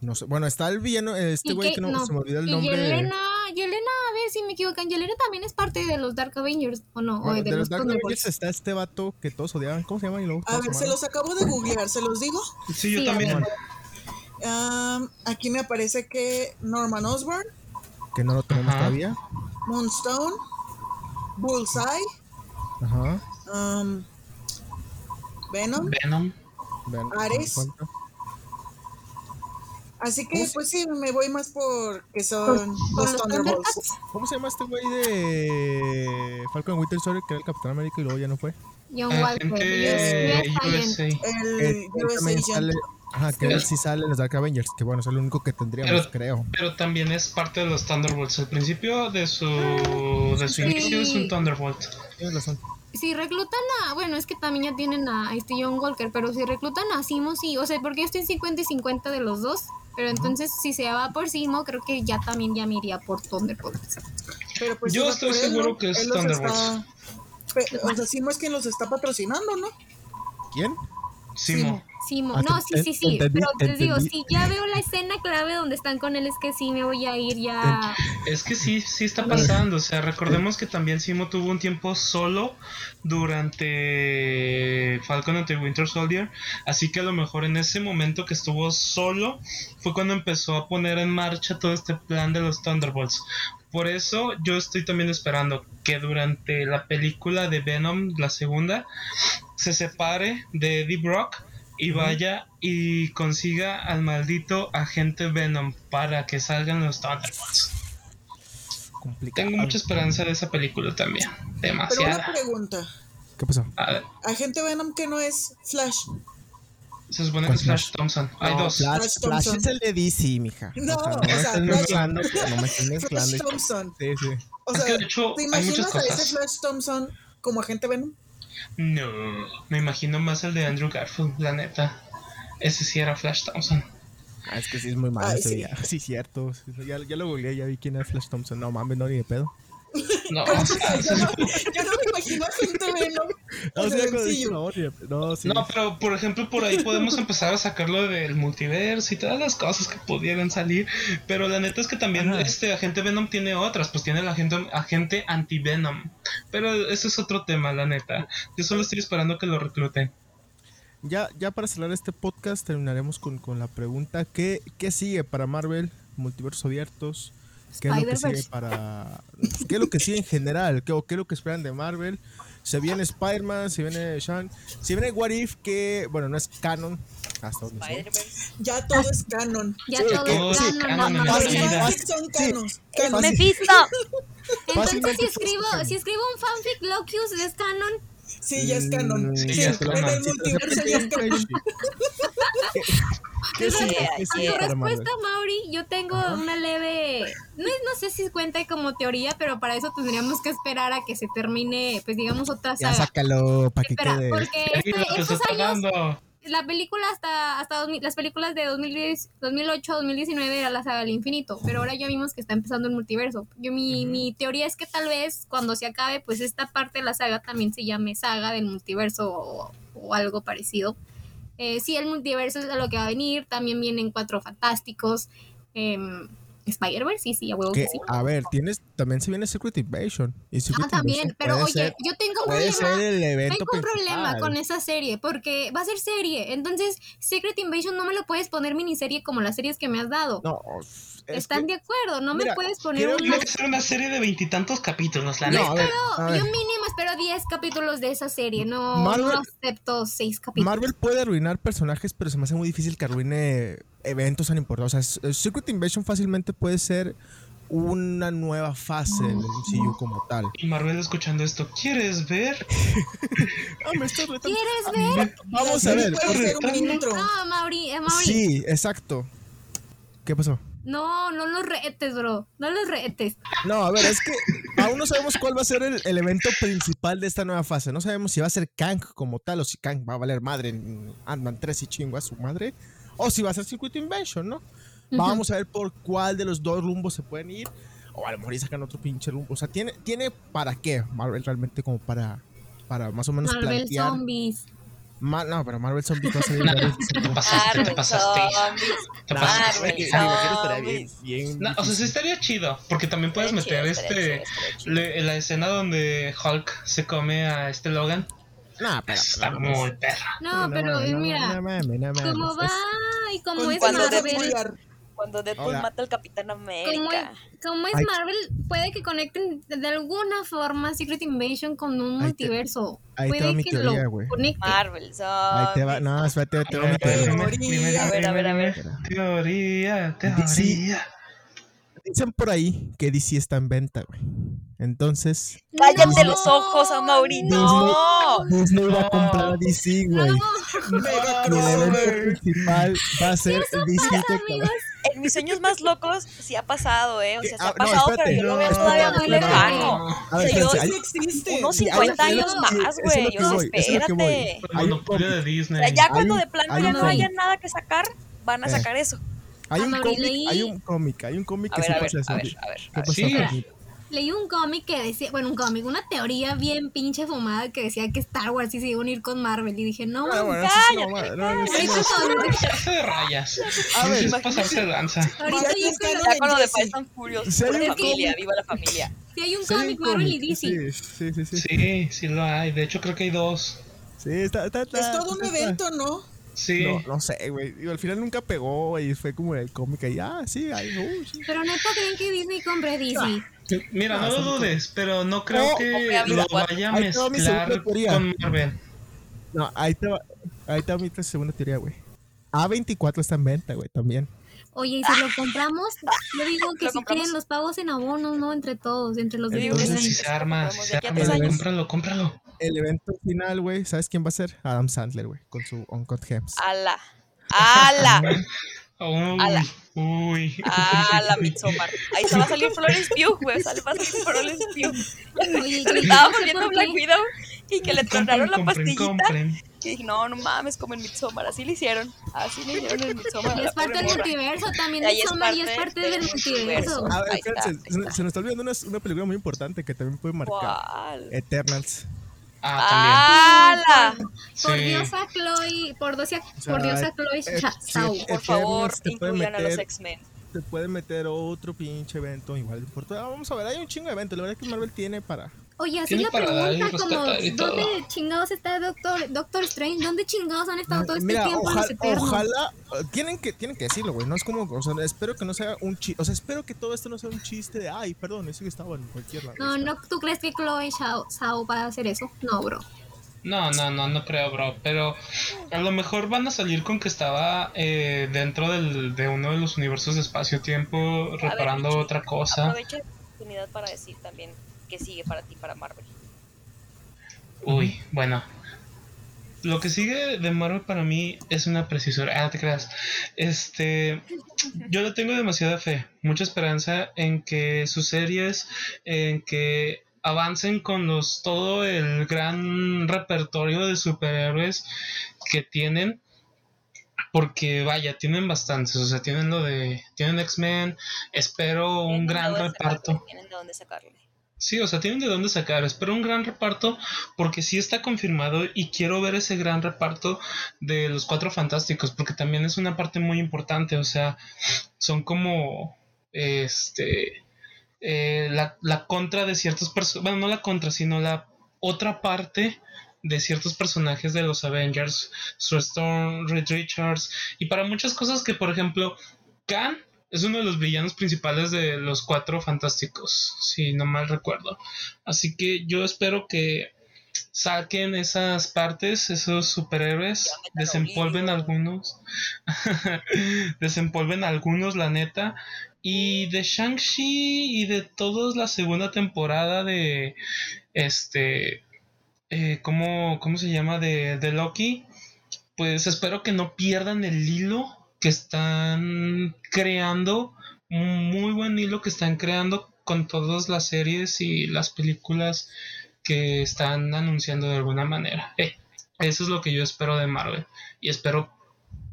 S2: No sé, bueno, está el villano, este
S3: Y
S2: güey
S3: que-
S2: que no,
S3: no.
S2: se me olvidó el
S3: Y
S2: nombre.
S3: Yelena, Yelena, a ver si me equivocan, Yelena también es parte de los Dark Avengers, ¿o no?
S2: Bueno,
S3: o de,
S2: de
S3: los
S2: los Dark
S3: Thunderbolts.
S2: Avengers está este vato que todos odiaban. ¿Cómo se llama? Y luego,
S4: A
S2: ¿cómo
S4: ver,
S2: se
S4: los acabo de googlear, ¿se los digo?
S5: Sí, yo
S3: Sí,
S5: también.
S4: aquí me aparece que Norman Osborn,
S2: Que no lo tenemos
S5: Ajá.
S2: todavía.
S4: Moonstone, Bullseye,
S2: Ajá.
S4: am, Venom.
S5: Venom.
S2: Vean,
S4: Ares. Así
S2: ¿Cómo
S4: que, pues sí, me voy más por que son los Thunderbolts.
S2: ¿Cómo se llama este güey de Falcon Winter Soldier que era el Capitán América y luego ya no fue?
S3: John Walker.
S5: USA.
S4: El
S2: ajá, que él sí sale en los Dark Avengers, que bueno, es el único que tendríamos,
S5: Pero-
S2: creo.
S5: Pero también es parte de los Thunderbolts. Al principio de su, de su
S3: Sí.
S5: inicio es un Thunderbolt.
S2: Tienes razón.
S3: Si reclutan a, bueno, es que también ya tienen a este John Walker, pero si reclutan a Simo, sí, o sea, porque yo estoy 50 y 50 de los dos, pero entonces si se va por Simo, creo que ya también ya me iría por Thunderbolts.
S4: Pero pues
S5: Yo
S4: si
S5: estoy
S4: por él,
S5: seguro que es Thunderbolts.
S4: está- O sea, Simo es quien los está patrocinando, ¿no?
S2: ¿Quién?
S5: Simo.
S3: Simo, no, sí, sí, sí,
S2: entendí,
S3: pero te digo, si ya veo la escena clave donde están con él, es que sí me voy a ir ya.
S5: Es que sí, sí está pasando. O sea, recordemos que también Simo tuvo un tiempo solo durante Falcon ante Winter Soldier. Así que a lo mejor en ese momento que estuvo solo fue cuando empezó a poner en marcha todo este plan de los Thunderbolts. Por eso yo estoy también esperando que durante la película de Venom, la segunda, se separe de Eddie Brock y vaya y consiga al maldito agente Venom para que salgan los Thunderbolts.
S2: Complicado.
S5: Tengo mucha esperanza de esa película también.
S4: Pero una
S5: Demasiada.
S4: pregunta.
S2: ¿Qué pasó?
S5: A ver,
S4: Agente Venom que no es Flash.
S5: Se supone que
S2: ¿Cuál
S5: es Flash
S2: Flash?
S5: Thompson. Hay
S4: No,
S5: dos.
S2: Flash,
S4: Flash
S2: Flash
S4: Thompson.
S2: es el de DC, mija.
S4: No,
S2: o sea, no
S4: o sea,
S2: me estés
S4: Flash-
S2: mezclando, no me
S4: Flash
S2: mezclando.
S4: Thompson.
S2: Sí, sí.
S4: O
S5: Es
S4: sea,
S5: que de hecho
S4: ¿te imaginas a ese
S5: cosas.
S4: Flash Thompson como agente Venom?
S5: No, me imagino más el de Andrew Garfield, la neta. Ese sí era Flash Thompson.
S2: Ah, es que sí es muy malo ese
S4: sí.
S2: día. Sí, cierto. Ya, ya lo googleé, ya vi quién es Flash Thompson. No mames, no ni de pedo.
S5: No, o sea,
S4: yo, no, yo no me imagino agente Venom.
S2: No,
S4: O sea,
S2: sí.
S5: Pero por ejemplo, por ahí podemos empezar a sacarlo del multiverso y todas las cosas que pudieran salir. Pero la neta es que también
S2: Ajá.
S5: este agente Venom tiene otras, pues tiene el agente, agente anti-Venom. Pero ese es otro tema, la neta. Yo solo estoy esperando que lo recluten.
S2: Ya, ya para cerrar este podcast terminaremos con, con la pregunta ¿qué, ¿qué sigue para Marvel? Multiversos abiertos. ¿Qué es lo que sigue para... ¿Qué es lo que sigue en general? ¿Qué, o ¿Qué es lo que esperan de Marvel? Se viene Spider-Man, se viene Sean, se viene What If, que bueno, no es canon. Hasta donde.
S4: Ya todo es canon.
S3: Ya
S2: Sí,
S3: todo
S2: que-
S3: es
S5: sí,
S3: canon, no, no,
S4: son canos.
S1: ¡Es
S4: canon.
S1: Mephisto!
S3: Entonces si escribo, si escribo un fanfic Lokius es canon.
S4: Sí, ya es canon.
S2: Mm,
S5: Sí,
S4: Sí,
S5: ya es
S4: en
S5: canon.
S4: el multiverso ya es canon.
S2: ¿Qué
S1: Sí, es.
S2: para Marvel?
S3: Respuesta, Mauri, yo tengo una leve, no, no sé si cuenta como teoría, pero para eso tendríamos que esperar a que se termine, pues digamos, otra
S2: Ya
S3: saga.
S2: sácalo para que
S3: Espera,
S2: quede.
S3: porque este- estos años,
S5: dando.
S3: La película hasta, hasta 2000 las películas de 2010, 2008, 2019 era la saga del infinito, pero ahora ya vimos que está empezando el multiverso. Yo mi, mi teoría es que tal vez cuando se acabe, pues esta parte de la saga también se llame saga del multiverso o, o algo parecido. Eh, sí, el multiverso es a lo que va a venir, también vienen cuatro fantásticos. em, Spider-Verse, sí, sí, a huevo que
S2: Que,
S3: sí.
S2: a ver, tienes, también se viene Secret Invasion. Y Secret
S3: Ah, también,
S2: Invasion
S3: pero oye,
S2: ser-
S3: yo tengo un
S2: puede
S3: problema.
S2: ser el evento
S3: Tengo un problema
S2: principal.
S3: con esa serie porque va a ser serie. Entonces, Secret Invasion no me lo puedes poner miniserie como las series que me has dado.
S2: No, es
S3: ¿Están
S2: que-
S3: de acuerdo? No
S2: mira,
S3: me puedes poner
S2: creo
S3: un...
S5: Tiene que ser una serie de veintitantos capítulos, la
S2: No,
S5: neta.
S2: a ver, a ver.
S3: Yo mínimo espero 10 capítulos de esa serie. No,
S2: Marvel-
S3: no acepto 6 capítulos.
S2: Marvel puede arruinar personajes, pero se me hace muy difícil que arruine eventos tan importantes. O sea, Secret Invasion fácilmente puede ser una nueva fase del MCU como tal.
S5: Y Marvel escuchando esto, ¿quieres ver?
S2: Ah, me.
S3: ¿Quieres ver?
S2: Vamos a ver.
S4: intro.
S3: No, Mauri, eh, Mauri.
S2: Sí, exacto. ¿Qué pasó?
S3: No, no los retes, bro. No los retes.
S2: No, a ver, es que aún no sabemos cuál va a ser el, el evento principal de esta nueva fase. No sabemos si va a ser Kang como tal o si Kang va a valer madre en Ant-Man 3 y chingo a su madre. O si va a ser Circuit Invasion, ¿no? Vamos a ver por cuál de los dos rumbos se pueden ir. O a lo mejor y sacan otro pinche rumbo. O sea, ¿tiene, tiene para qué Marvel realmente como para, para más o menos
S3: Marvel
S2: plantear.
S3: Zombies.
S2: Ma- no, pero Marvel Zombies va a salir
S5: te pasaste, te pasaste. Te pasaste.
S1: Marvel
S2: bien- bien
S5: No, o sea, sí estaría chido, porque también puedes meter
S1: chido,
S5: este
S1: chido, estaría chido.
S5: le- la escena donde Hulk se come a este Logan.
S2: Nah, pero,
S5: Está
S2: pero-
S5: muy perra.
S3: No, pero eh,
S2: no
S3: mira,
S2: no
S3: como va y como
S4: Con
S3: es
S1: Cuando
S3: Marvel,
S4: peculiar.
S1: Cuando Deadpool
S2: Hola.
S1: mata al Capitán América.
S3: como es
S2: Ay.
S3: Marvel, puede que conecten de alguna forma Secret Invasion con un
S2: Ahí te-
S3: multiverso.
S2: ahí te
S3: puede
S2: va mi
S3: que
S2: teoría,
S3: lo
S2: güey.
S3: conecte.
S1: Marvel Zombies.
S2: Ahí te va, no, espérate, te va mi
S5: A ver,
S2: teoría.
S4: A
S1: ver, a ver, a ver.
S5: Teoría, teoría.
S2: Dicen por ahí que DC está en venta, güey. Entonces,
S1: Cállate
S3: No,
S1: los ojos, Amaury.
S2: Disney-
S1: No.
S2: Disney va a
S5: No.
S2: comprar a DC, güey.
S4: Mega
S2: el evento
S4: crossover.
S2: principal va a ser DC
S3: pasa,
S2: de
S3: amigos.
S1: En mis sueños más locos sí ha pasado, ¿eh? O sea, sí
S2: Ah,
S1: ha
S2: no,
S1: pasado,
S2: espérate,
S1: pero yo lo veo
S5: no,
S1: todavía muy lejano.
S2: A ver,
S1: O sea, yo-
S2: hay-
S4: existe.
S1: Unos
S2: Sí, hay-
S1: 50
S2: hay-
S1: años más,
S2: es
S1: güey. Yo
S2: voy.
S1: espérate.
S5: El monopolio de
S1: O
S5: Disney.
S1: sea, ya
S2: Hay
S1: cuando
S2: un-
S1: de plano
S2: hay
S1: ya
S2: un
S1: no haya nada que sacar, van a
S2: Eh.
S1: sacar eso.
S2: Hay un cómic,
S3: leí-
S2: hay un cómic, hay un cómic que
S1: ver,
S2: sí
S1: a ver,
S2: pasa eso.
S1: a ver, a ver.
S2: ¿Qué
S1: a ver.
S2: pasa,
S5: Sí.
S3: Leí un cómic que decía, bueno, un cómic, una teoría bien pinche fumada que decía que Star Wars sí se iba a unir con Marvel. Y dije, no,
S2: Ah,
S3: mames,
S2: bueno, sí, no,
S1: Cállate,
S2: no, no, no,
S5: de rayas.
S2: A ver,
S5: es pasarse de lanza.
S3: ahorita
S4: Ya
S1: Ya cuando de. Fast and Furious,
S2: Sí, un
S1: familia, viva la familia.
S3: que hay un
S2: Sí,
S3: cómic Marvel y DC.
S2: Sí, sí, sí. Sí,
S5: Sí, sí lo hay. De hecho, creo que hay dos.
S2: Sí, está, está, está-
S4: Es todo un evento, ¿no?
S5: Sí.
S2: No, no sé, güey. Al final nunca pegó y fue como el cómic ahí. Ah, sí, ahí, uh, sí.
S3: Pero neta creen que Disney compre DC.
S5: Mira,
S2: Ah,
S5: no lo dudes, pero no creo
S2: Oh,
S5: que lo vaya a mezclar con Marvel.
S2: No, ahí te va, ahí te va mi segunda teoría, güey. A24 está en venta, güey, también.
S3: Oye, y si lo compramos, yo digo que si
S1: compramos.
S3: quieren los pagos en abonos, ¿no? Entre todos, entre los
S2: Entonces,
S1: sí,
S5: Si se arma, si
S1: de
S5: se arma, cómpralo, cómpralo.
S2: El evento final, güey, ¿sabes quién va a ser? Adam Sandler, güey, con su Uncut Gems.
S1: Ala. Ala.
S5: Uy,
S1: Ala.
S5: uy.
S1: Ala, Midsommar. Ahí se va a salir Florence Pugh, güey. Sale, va a salir Florence Pugh. Se volviendo
S3: por
S1: Black. Widow y que le tronaron la pastillita.
S5: compren.
S1: Y dije, no, no mames, como en Midsommar. Así le hicieron. Así le hicieron en Midsommar.
S3: Y es parte del multiverso también.
S1: Ahí es
S3: Midsommar y es
S1: parte del
S3: del
S1: multiverso.
S3: multiverso.
S2: A ver, se, se nos está olvidando una, una película muy importante que también puede marcar.
S1: ¿Cuál?
S2: Eternals.
S5: Ah,
S1: ¡Ala!
S5: también.
S3: Por
S5: Sí.
S3: diosa Chloe, por diosa,
S2: O sea,
S3: por diosa Chloe
S2: eh,
S3: Cha-
S2: sí,
S3: Zhao.
S2: eh,
S1: Por favor, incluyan a los X-Men.
S2: Te puede meter otro pinche evento igual de importante. Ah, vamos a ver, hay un chingo de eventos. La verdad es que Marvel tiene para.
S3: Oye, así la pregunta como. ¿dónde chingados está Doctor, Doctor Strange? ¿Dónde chingados han estado todo este
S2: Mira,
S3: tiempo
S2: ojalá, ojalá eh, tienen que tienen que decirlo, güey. No es como, o sea, espero que no sea un chiste, o sea, espero que todo esto no sea un chiste de, ay, perdón, eso que estaba en cualquier lado.
S3: No, no, ¿tú crees que Chloe Zhao, Zhao va a hacer eso? No, bro.
S5: No, no, no, no creo, bro. Pero a lo mejor van a salir con que estaba eh, dentro del, de uno de los universos de espacio-tiempo reparando otra cosa.
S1: Aprovecha la oportunidad para decir también que sigue para ti, para Marvel.
S5: Uy, bueno. Lo que sigue de Marvel para mí es una precisura. Ah, te creas. Este. Yo le tengo demasiada fe, mucha esperanza en que sus series, en que avancen con los todo el gran repertorio de superhéroes que tienen porque vaya, tienen bastantes, o sea, tienen lo de, tienen X-Men, espero un gran reparto.
S1: tienen de dónde sacarle.
S5: Sí, o sea, tienen de dónde sacar. Espero un gran reparto porque sí está confirmado y quiero ver ese gran reparto de los cuatro fantásticos porque también es una parte muy importante. O sea, son como este eh, la, la, contra de ciertos personajes. Bueno, no la contra, sino la otra parte de ciertos personajes de los Avengers, Sue Storm, Richards, y para muchas cosas que, por ejemplo, Khan es uno de los villanos principales de los cuatro fantásticos, si no mal recuerdo. Así que yo espero que saquen esas partes, esos superhéroes, desempolven algunos, desempolven algunos, la neta. Y de Shang-Chi y de todos la segunda temporada de este eh, ¿cómo, se llama? De, de Loki, pues espero que no pierdan el hilo que están creando, un muy buen hilo que están creando con todas las series y las películas que están anunciando de alguna manera. Eh, eso es lo que yo espero de Marvel y espero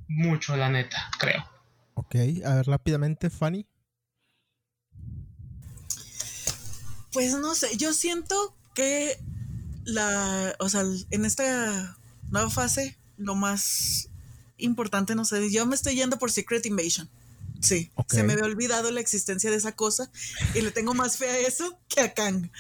S5: mucho, la neta, creo.
S2: Ok, a ver rápidamente, Fanny.
S4: Pues no sé, yo siento que la, o sea, en esta nueva fase, lo más importante, no sé, yo me estoy yendo por Secret Invasion. Sí, se me había olvidado la existencia de esa cosa y le tengo más fe a eso que a Kang.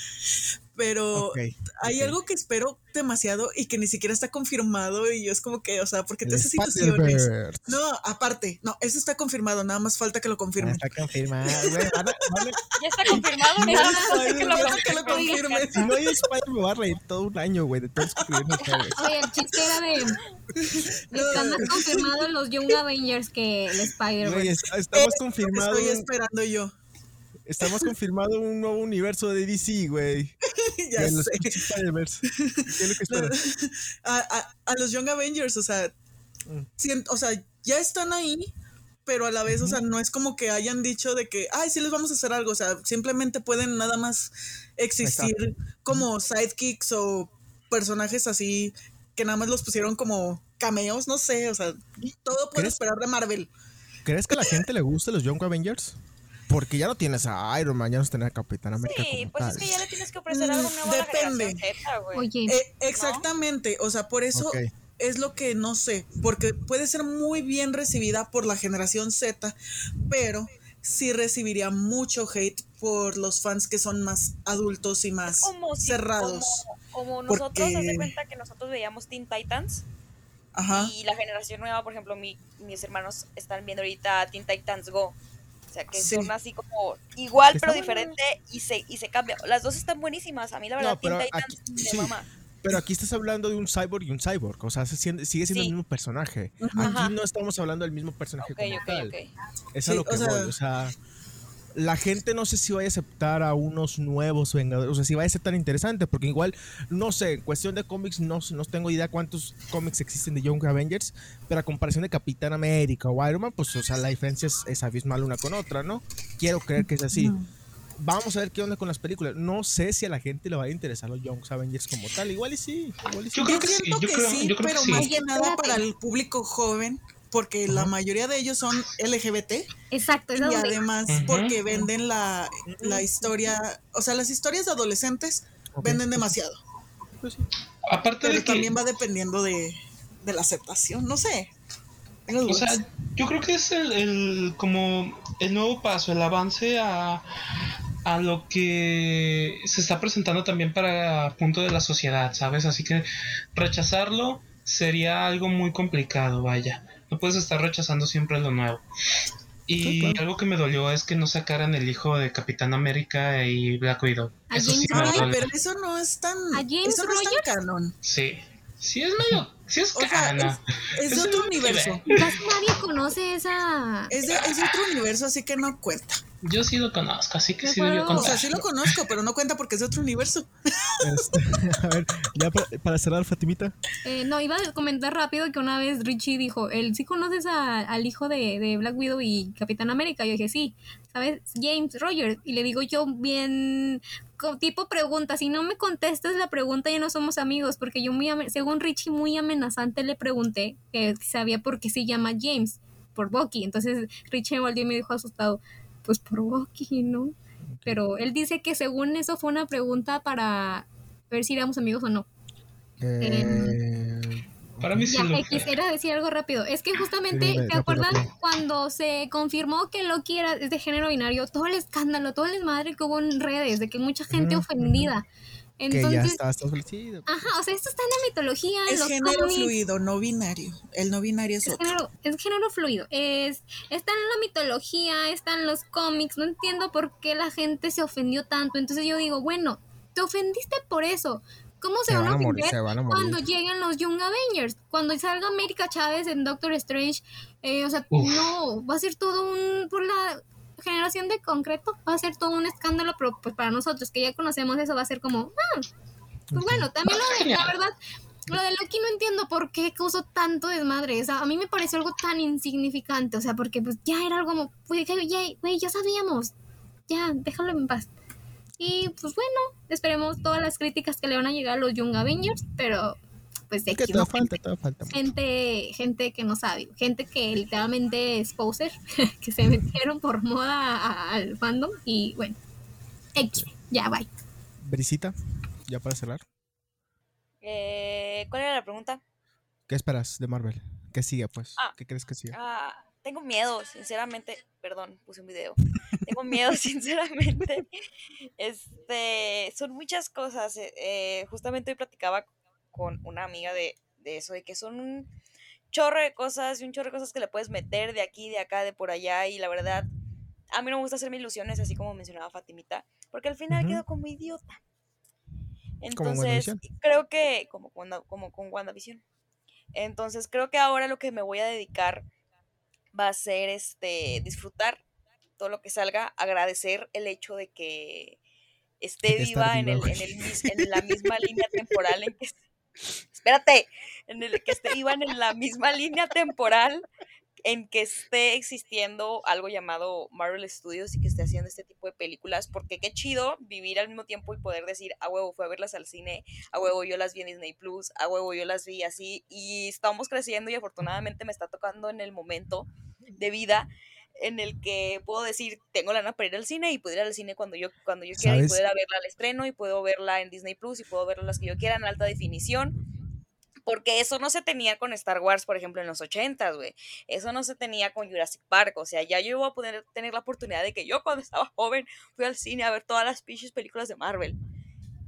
S4: Pero hay algo que espero demasiado y que ni siquiera está confirmado y yo es como que, o sea, porque te situaciones. No, aparte, no, eso está confirmado, nada más falta que lo confirmen.
S2: Está confirmado,
S1: güey. Ya está confirmado, nada más falta que lo,
S2: que lo confirmen. Si no hay Spider me va a reír todo un año, güey, de todos
S3: Oye, el chiste era de están más confirmados los Young Avengers que el Spider-Man.
S2: Estamos confirmados.
S4: Estoy esperando yo.
S2: Estamos confirmando un nuevo universo de DC, güey.
S4: ya sé. ¿Qué es lo que esperas? A, a, los Young Avengers, o sea, mm. o sea, ya están ahí, pero a la vez, o sea, no es como que hayan dicho de que, ay, sí les vamos a hacer algo, o sea, simplemente pueden nada más existir como sidekicks o personajes así que nada más los pusieron como cameos, no sé, o sea, todo puede esperar de Marvel.
S2: ¿Crees que a la gente le gusta los Young Avengers? Porque ya no tienes a Iron Man, ya no tienes a Capitán América.
S1: Sí, pues es que ya le tienes que ofrecer algo nuevo Depende. a la Z, Oye.
S4: Eh, exactamente, o sea, por eso es lo que no sé, porque puede ser muy bien recibida por la generación Z, pero sí recibiría mucho hate por los fans que son más adultos y más cerrados.
S1: como, nosotros, de cuenta que nosotros veíamos Teen Titans. Ajá. Y la generación nueva, por ejemplo, mis hermanos están viendo ahorita Teen Titans Go sea, que son así como igual pero diferente y se, y se cambia. Las dos están buenísimas. A mí la verdad, no,
S2: aquí, mamá. Pero aquí estás hablando de un cyborg y un cyborg, o sea, sigue siendo el mismo personaje. Aquí no estamos hablando del mismo personaje como tal. Es a lo que voy, o sea, la gente no sé si va a aceptar a unos nuevos Vengadores, o sea, si va a ser tan interesante, porque igual, no sé, en cuestión de cómics, no, no tengo idea cuántos cómics existen de Young Avengers, pero a comparación de Capitán América o Iron Man, pues, o sea, la diferencia es, abismal una con otra, ¿no? Quiero creer que es así. Vamos a ver qué onda con las películas. No sé si a la gente le va a interesar los Young Avengers como tal. Igual y sí. Igual y sí.
S5: Yo creo que sí. Yo creo, sí,
S4: pero más que nada para el público joven porque la mayoría de ellos son LGBT.
S3: Exacto.
S4: Y además porque venden la, historia, o sea, las historias de adolescentes venden demasiado.
S5: Pues Aparte
S4: Pero
S5: de
S4: también va dependiendo de, la aceptación, no sé.
S5: O sea, yo creo que es el, como el nuevo paso, el avance a, a lo que se está presentando también para punto de la sociedad, ¿sabes? Así que rechazarlo sería algo muy complicado, vaya. No puedes estar rechazando siempre lo nuevo. Y algo que me dolió es que no sacaran el hijo de Capitán América y Black Widow. Eso sí me
S4: pero eso no es tan. eso no es tan canon.
S5: Sí. Sí es medio. Sí es canon.
S4: es, de otro universo.
S3: Casi nadie conoce esa.
S4: Es de, es de otro universo, así que no cuenta.
S5: Yo sí lo conozco, así que sí debió
S3: acuerdo.
S4: O sea, sí lo conozco, pero no cuenta porque es de otro universo.
S2: Este, a ver, ya para, para cerrar, Fatimita.
S3: Eh, no, iba a comentar rápido que una vez Richie dijo, él sí conoces a- al hijo de, de Black Widow y Capitán América. Yo dije, sí, ¿sabes? James Rogers. Y le digo yo bien, tipo pregunta, si no me contestas la pregunta ya no somos amigos, porque yo muy, ame- según Richie, muy amenazante le pregunté que sabía por qué se llama James, por Bucky. Entonces Richie me volvió y me dijo asustado, pues por Bucky, ¿no? Pero él dice que según eso fue una pregunta para ver si éramos amigos o no.
S2: Eh,
S5: Para mí sí
S3: Ya,
S5: lo
S3: eh, quisiera decir algo rápido. Es que justamente,
S2: Sí,
S3: ¿te acuerdan cuando se confirmó que Loki era es de género binario? Todo el escándalo, todo el desmadre que hubo en redes, de que mucha gente ofendida.
S2: Que ya
S3: Entonces,
S2: está, está ofrecido.
S3: ajá, o sea, esto está en la mitología,
S4: Es
S3: los
S4: género
S3: cómics,
S4: fluido, no binario. El no binario es
S3: Es
S4: otro.
S3: género, es género fluido. Es, está en la mitología, está en los cómics. No entiendo por qué la gente se ofendió tanto. Entonces yo digo, bueno, te ofendiste por eso. ¿Cómo se,
S2: Se
S3: van a
S2: van a morir, se van a morir.
S3: cuando lleguen los Young Avengers? Cuando salga América Chávez en Doctor Strange. eh, o sea,
S5: Uf.
S3: no, va a ser todo un... Por la generación de concreto, va a ser todo un escándalo, pero pues para nosotros que ya conocemos eso va a ser como... Ah, pues bueno, también lo de, la verdad, lo de Loki no entiendo por qué causó tanto desmadre. O sea, a mí me pareció algo tan insignificante. O sea, porque pues ya era algo como, güey, ya sabíamos. Ya, déjalo en paz. Y pues bueno, esperemos todas las críticas que le van a llegar a los Young Avengers, pero pues de
S2: que
S3: aquí
S2: te
S3: no
S2: falta, te falta.
S3: gente, gente que no sabe, gente que literalmente es poser, que se metieron por moda al fandom y bueno, X, ya bye.
S2: Brisita, ya para cerrar.
S1: Eh, ¿Cuál era la pregunta?
S2: ¿Qué esperas de Marvel? ¿Qué sigue, pues?
S1: Ah.
S2: ¿Qué crees que sigue?
S1: Ah, tengo miedo, sinceramente. Perdón, puse un video. Tengo miedo, sinceramente. Este, son muchas cosas. eh, eh, justamente hoy platicaba con una amiga de, de eso, de que son un chorro de cosas y un chorro de cosas que le puedes meter de aquí, de acá, de por allá. Y la verdad, a mí no me gusta hacerme ilusiones, así como mencionaba Fatimita, porque al final
S2: Ujú.
S1: quedo como idiota.
S2: Como
S1: Entonces, creo que, como, cuando- como con WandaVision. Entonces, creo que ahora lo que me voy a dedicar va a ser este disfrutar todo lo que salga, agradecer el hecho de que esté viva en, el, en, el en la misma línea temporal en que espérate, en el que esté viva en la misma línea temporal en que esté existiendo algo llamado Marvel Studios y que esté haciendo este tipo de películas, porque qué chido vivir al mismo tiempo y poder decir, a huevo, fue a verlas al cine, a huevo, yo las vi en Disney Plus, a huevo, yo las vi así, y estamos creciendo y afortunadamente me está tocando en el momento de vida en el que puedo decir, tengo lana para ir al cine y puedo ir al cine cuando yo, cuando yo quiera y poder verla al estreno y puedo verla en Disney Plus y puedo verla las que yo quiera en alta definición. Porque eso no se tenía con Star Wars, por ejemplo, en los 80, güey. Eso no se tenía con Jurassic Park. O sea, ya yo iba a poder tener la oportunidad de que yo cuando estaba joven fui al cine a ver todas las pinches películas de Marvel.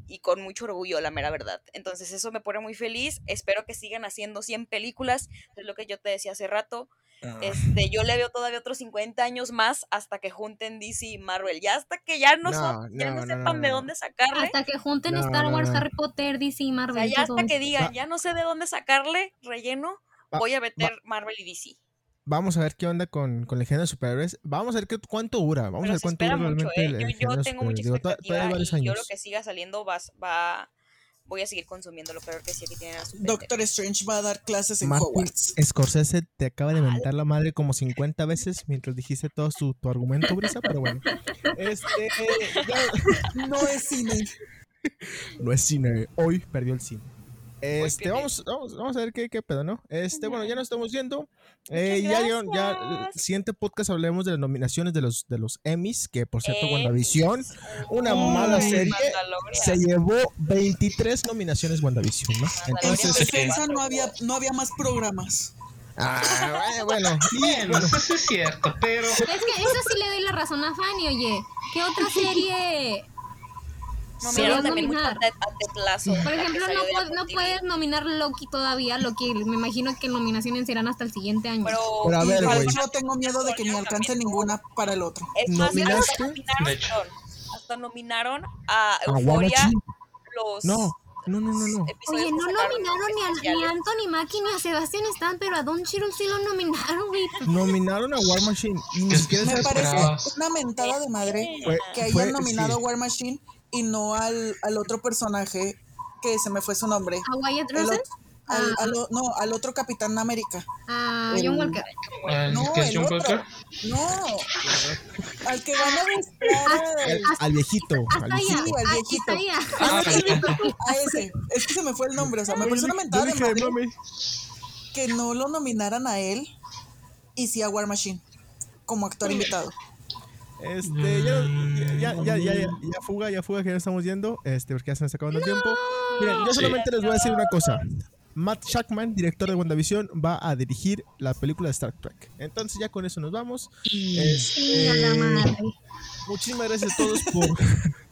S1: Y con mucho orgullo, la mera verdad. Entonces eso me pone muy feliz. Espero que sigan haciendo 100 películas. Es lo que yo te decía hace rato.
S2: Ah.
S1: Este, yo le veo todavía otros 50 años más hasta que junten DC y Marvel. Ya hasta que ya no,
S2: No,
S1: son- ya
S2: no,
S1: sepan
S2: no,
S1: de dónde sacarle.
S3: Hasta que junten
S2: No,
S3: Star Wars,
S2: no.
S3: Harry Potter, DC,
S1: O
S3: Marvel.
S1: sea, ya hasta que digan, ya no sé de dónde sacarle relleno,
S2: Va-
S1: voy a meter Marvel y DC.
S2: Vamos a ver qué onda con, con el género de superhéroes. Vamos a ver qué, cuánto dura. Vamos
S1: Pero
S2: a ver cuánto
S1: espera
S2: dura
S1: mucho,
S2: realmente
S1: ¿eh? Yo, yo tengo mucha.
S2: Digo,
S1: expectativa
S2: todavía hay varios
S1: y yo lo que siga saliendo va, va voy a seguir consumiéndolo, claro que sí, aquí tienen a su.
S4: Doctor Strange va a dar clases en
S2: Martin
S4: Hogwarts.
S2: Scorsese te acaba de mentar la madre como 50 veces mientras dijiste todo su, tu argumento, Brisa, pero bueno. Este, ya-
S4: No es cine.
S2: no es cine, hoy perdió el cine. Este, vamos, vamos, vamos a ver qué, qué pedo, ¿no? Este, bueno, ya nos estamos viendo. Eh, ya, ya, siguiente podcast hablaremos de las nominaciones de los, de los Emmys, que por cierto,
S1: Emmys.
S2: WandaVision, una
S1: Uy,
S2: mala serie, se llevó 23 nominaciones WandaVision, ¿no?
S4: En
S1: Mandalorian
S4: su
S2: Entonces,
S5: sí.
S4: defensa no había, no había más programas.
S2: ah, bueno, y,
S5: Bueno,
S2: bueno,
S5: eso es cierto, pero
S3: Es que eso sí le doy la razón a Fanny, oye. ¿Qué otra serie?
S1: Nominaron
S3: Sí.
S1: también
S3: nominar.
S1: A
S3: Por ejemplo, no,
S1: de
S3: pu-
S1: Apple
S3: no puedes nominar Loki todavía. Loki, me imagino que nominaciones serán hasta el siguiente año.
S1: Pero,
S2: Pero a ver, güey.
S4: yo tengo miedo de que ni alcance ninguna para el otro.
S1: Es más, hasta
S2: ¿Nominaste?
S5: De hecho.
S1: hasta nominaron a
S2: a
S1: Euforia los
S2: No, No, no, no, no.
S3: Oye, no nominaron ni a, ni a. Anthony Mackie ni a Sebastian Stan, pero a Don Cheadle sí lo nominaron, güey.
S2: Nominaron a War Machine y ni
S5: ¿Qué
S2: siquiera
S4: Me
S2: se
S4: parece una mentada de madre
S2: Fue-
S4: que hayan
S2: fue-
S4: nominado
S2: sí.
S4: a War Machine y no al, al otro personaje que se me fue su nombre.
S3: A Wyatt
S4: El
S3: Russell,
S4: otro- al, al o- no, al otro Capitán América.
S3: a
S4: el-
S3: John Walker.
S5: ¿El
S4: No, el
S5: John
S4: otro.
S5: Walker?
S4: No, al que van a buscar
S2: al, al viejito. al
S3: Hasta
S2: viejito.
S4: Sí, al
S3: ah.
S5: Ah,
S4: a ese. Es que se me fue el nombre, o sea, me pareció una mentada de que no lo nominaran a él y sí a War Machine como actor invitado.
S2: Este, ya, ya, ya, ya, ya, ya fuga, ya fuga, que ya estamos yendo, este, porque ya se nos está acabando el tiempo. Miren, yo solamente les voy a decir una cosa. Matt Shackman, director de WandaVision, va a dirigir la película de Star Trek. Entonces ya con eso nos vamos.
S3: Sí, a la
S2: Este, muchísimas gracias a todos por,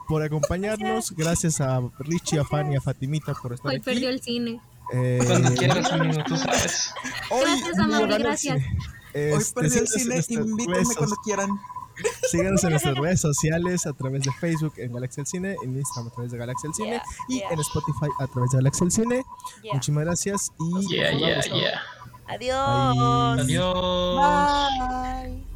S2: por acompañarnos. Gracias a Richie, a Fanny, a Fatimita por estar
S3: Hoy
S2: aquí.
S3: perdió el cine.
S2: Eh,
S5: Cuando quieras, amigo, tú sabes.
S2: hoy
S3: Gracias, gracias.
S2: cine.
S4: Hoy
S2: Este,
S4: perdí el cine, invítenme
S2: redes
S4: cuando quieran.
S2: Síganos en nuestras redes sociales a través de Facebook en Galaxy el Cine, en Instagram a través de Galaxy el Cine
S1: Yeah,
S2: y
S1: yeah.
S2: en Spotify a través de Galaxy el Cine.
S1: Yeah.
S2: Muchísimas gracias y
S5: Yeah,
S2: nos
S5: yeah,
S2: vemos.
S5: yeah.
S1: Adiós.
S2: Bye.
S5: Adiós.
S4: Bye.